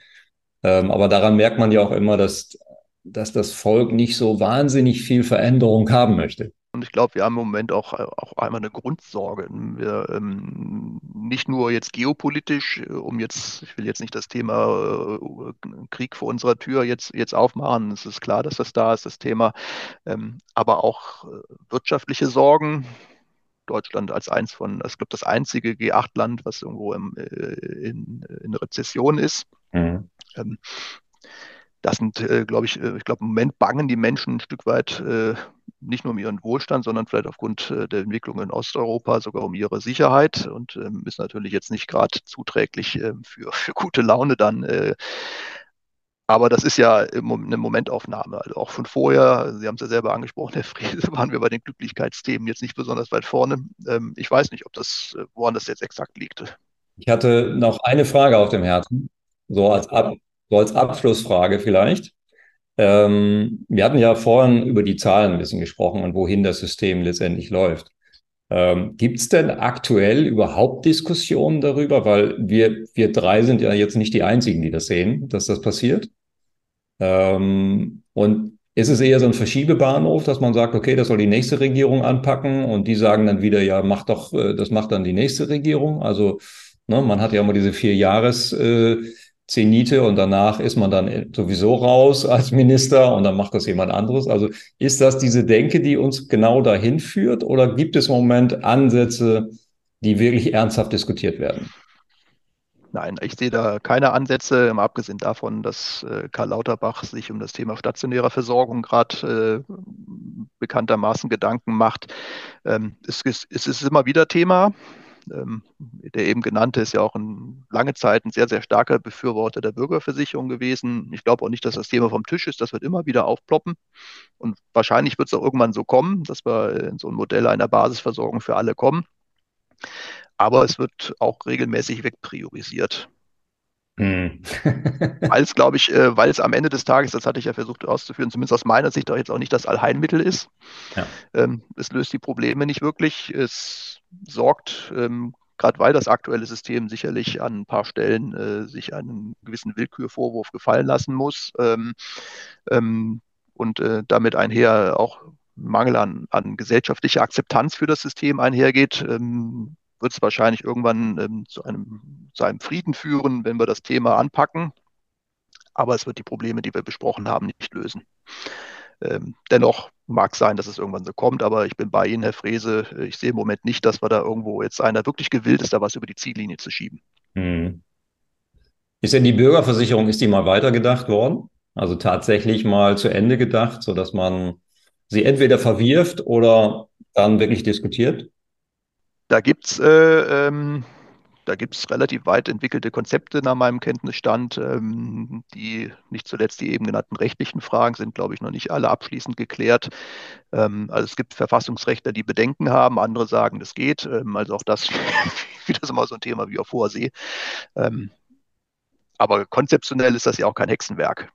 Ähm, aber daran merkt man ja auch immer, dass, dass das Volk nicht so wahnsinnig viel Veränderung haben möchte. Und ich glaube, wir haben im Moment auch, auch einmal eine Grundsorge. Wir, ähm, nicht nur jetzt geopolitisch, äh, um jetzt, ich will jetzt nicht das Thema äh, Krieg vor unserer Tür jetzt, jetzt aufmachen. Es ist klar, dass das da ist, das Thema. Ähm, aber auch äh, wirtschaftliche Sorgen. Deutschland als eins von, ich glaube, das einzige G8-Land, was irgendwo im, äh, in, in Rezession ist. Mhm. Ähm, das sind, äh, glaube ich, äh, ich glaube, im Moment bangen die Menschen ein Stück weit äh, nicht nur um ihren Wohlstand, sondern vielleicht aufgrund äh, der Entwicklung in Osteuropa sogar um ihre Sicherheit und ähm, ist natürlich jetzt nicht gerade zuträglich ähm, für, für gute Laune dann. Äh, aber das ist ja eine Momentaufnahme. Also auch von vorher, Sie haben es ja selber angesprochen, Herr Friese, waren wir bei den Glücklichkeitsthemen jetzt nicht besonders weit vorne. Ähm, ich weiß nicht, ob das, äh, woran das jetzt exakt liegt. Ich hatte noch eine Frage auf dem Herzen, so als, Ab so als Abschlussfrage vielleicht. Ähm, wir hatten ja vorhin über die Zahlen ein bisschen gesprochen und wohin das System letztendlich läuft. Ähm, Gibt es denn aktuell überhaupt Diskussionen darüber? Weil wir, wir drei sind ja jetzt nicht die Einzigen, die das sehen, dass das passiert. Ähm, und ist es eher so ein Verschiebebahnhof, dass man sagt, okay, das soll die nächste Regierung anpacken und die sagen dann wieder, ja, mach doch, äh, das macht dann die nächste Regierung. Also ne, man hat ja immer diese vier Jahres äh, Zenite und danach ist man dann sowieso raus als Minister und dann macht das jemand anderes. Also ist das diese Denke, die uns genau dahin führt oder gibt es im Moment Ansätze, die wirklich ernsthaft diskutiert werden? Nein, ich sehe da keine Ansätze, abgesehen davon, dass äh, Karl Lauterbach sich um das Thema stationärer Versorgung gerade äh, bekanntermaßen Gedanken macht. Ähm, es, es, es, ist immer wieder Thema. Ähm, der eben genannte ist ja auch in lange Zeit ein sehr, sehr starker Befürworter der Bürgerversicherung gewesen. Ich glaube auch nicht, dass das Thema vom Tisch ist. Das wird immer wieder aufploppen. Und wahrscheinlich wird es auch irgendwann so kommen, dass wir in so ein Modell einer Basisversorgung für alle kommen aber es wird auch regelmäßig wegpriorisiert. Hm. weil es, glaube ich, äh, weil es am Ende des Tages, das hatte ich ja versucht auszuführen, zumindest aus meiner Sicht auch jetzt auch nicht das Allheilmittel ist. Ja. Ähm, es löst die Probleme nicht wirklich. Es sorgt, ähm, gerade weil das aktuelle System sicherlich an ein paar Stellen äh, sich einen gewissen Willkürvorwurf gefallen lassen muss ähm, ähm und äh, damit einher auch Mangel an, an gesellschaftlicher Akzeptanz für das System einhergeht, ähm, wird es wahrscheinlich irgendwann ähm, zu, einem, zu einem Frieden führen, wenn wir das Thema anpacken. Aber es wird die Probleme, die wir besprochen haben, nicht lösen. Ähm, dennoch mag sein, dass es irgendwann so kommt, aber ich bin bei Ihnen, Herr Frese. Ich sehe im Moment nicht, dass wir da irgendwo jetzt einer wirklich gewillt ist, da was über die Ziellinie zu schieben. Hm. Ist denn die Bürgerversicherung, ist die mal weitergedacht worden? Also tatsächlich mal zu Ende gedacht, sodass man sie entweder verwirft oder dann wirklich diskutiert? Da gibt es äh, ähm, relativ weit entwickelte Konzepte nach meinem Kenntnisstand, ähm, die nicht zuletzt die eben genannten rechtlichen Fragen sind, glaube ich, noch nicht alle abschließend geklärt. Ähm, also es gibt Verfassungsrechtler, die Bedenken haben, andere sagen, das geht. Ähm, also auch das wieder immer so ein Thema wie auf hoher See. Ähm, aber konzeptionell ist das ja auch kein Hexenwerk.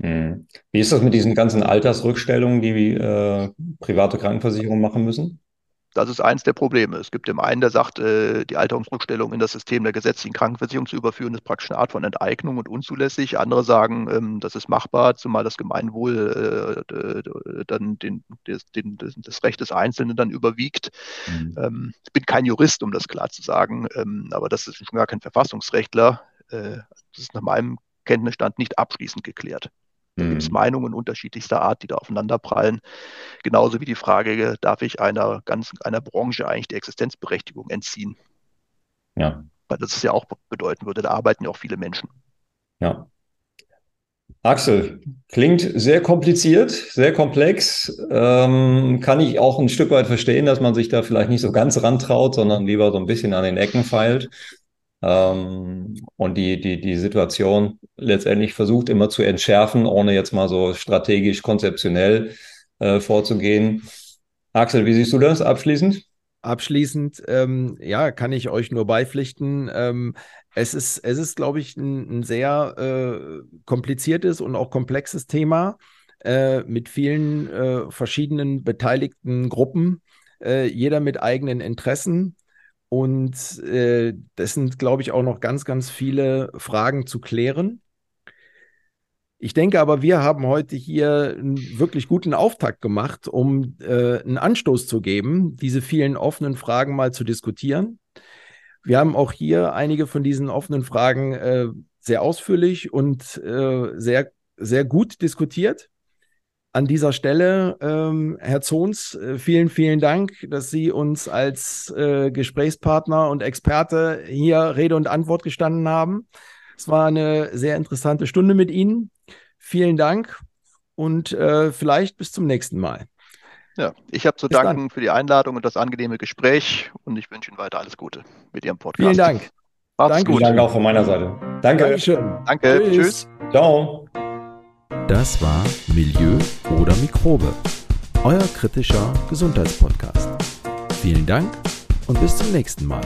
Hm. Wie ist das mit diesen ganzen Altersrückstellungen, die äh, private Krankenversicherungen machen müssen? Das ist eins der Probleme. Es gibt dem einen, der sagt, äh, die Alterungsrückstellung in das System der gesetzlichen Krankenversicherung zu überführen, ist praktisch eine Art von Enteignung und unzulässig. Andere sagen, ähm, das ist machbar, zumal das Gemeinwohl äh, dann den, den, das Recht des Einzelnen dann überwiegt. Mhm. Ähm, ich bin kein Jurist, um das klar zu sagen, ähm, aber das ist schon gar kein Verfassungsrechtler. Äh, das ist nach meinem Kenntnisstand nicht abschließend geklärt. Da gibt es mhm. Meinungen unterschiedlichster Art, die da aufeinanderprallen. Genauso wie die Frage, darf ich einer ganz einer Branche eigentlich die Existenzberechtigung entziehen? Ja. Weil das ja auch bedeuten würde, da arbeiten ja auch viele Menschen. Ja. Axel, klingt sehr kompliziert, sehr komplex. Ähm, kann ich auch ein Stück weit verstehen, dass man sich da vielleicht nicht so ganz rantraut, sondern lieber so ein bisschen an den Ecken feilt und die, die, die Situation letztendlich versucht immer zu entschärfen, ohne jetzt mal so strategisch, konzeptionell äh, vorzugehen. Axel, wie siehst du das abschließend? Abschließend, ähm, ja, kann ich euch nur beipflichten. Ähm, es ist, es ist, glaube ich, ein, ein sehr äh, kompliziertes und auch komplexes Thema äh, mit vielen äh, verschiedenen beteiligten Gruppen, äh, jeder mit eigenen Interessen. Und äh, das sind, glaube ich, auch noch ganz, ganz viele Fragen zu klären. Ich denke aber, wir haben heute hier einen wirklich guten Auftakt gemacht, um äh, einen Anstoß zu geben, diese vielen offenen Fragen mal zu diskutieren. Wir haben auch hier einige von diesen offenen Fragen äh, sehr ausführlich und äh, sehr, sehr gut diskutiert an dieser Stelle, ähm, Herr Zons, äh, vielen, vielen Dank, dass Sie uns als äh, Gesprächspartner und Experte hier Rede und Antwort gestanden haben. Es war eine sehr interessante Stunde mit Ihnen. Vielen Dank und äh, vielleicht bis zum nächsten Mal. Ja, ich habe zu bis danken dann. für die Einladung und das angenehme Gespräch und ich wünsche Ihnen weiter alles Gute mit Ihrem Podcast. Vielen Dank. Macht's Danke. gut. Danke auch von meiner Seite. Danke. Dankeschön. Danke. Tschüss. Tschüss. Ciao. Das war Milieu oder Mikrobe, euer kritischer Gesundheitspodcast. Vielen Dank und bis zum nächsten Mal.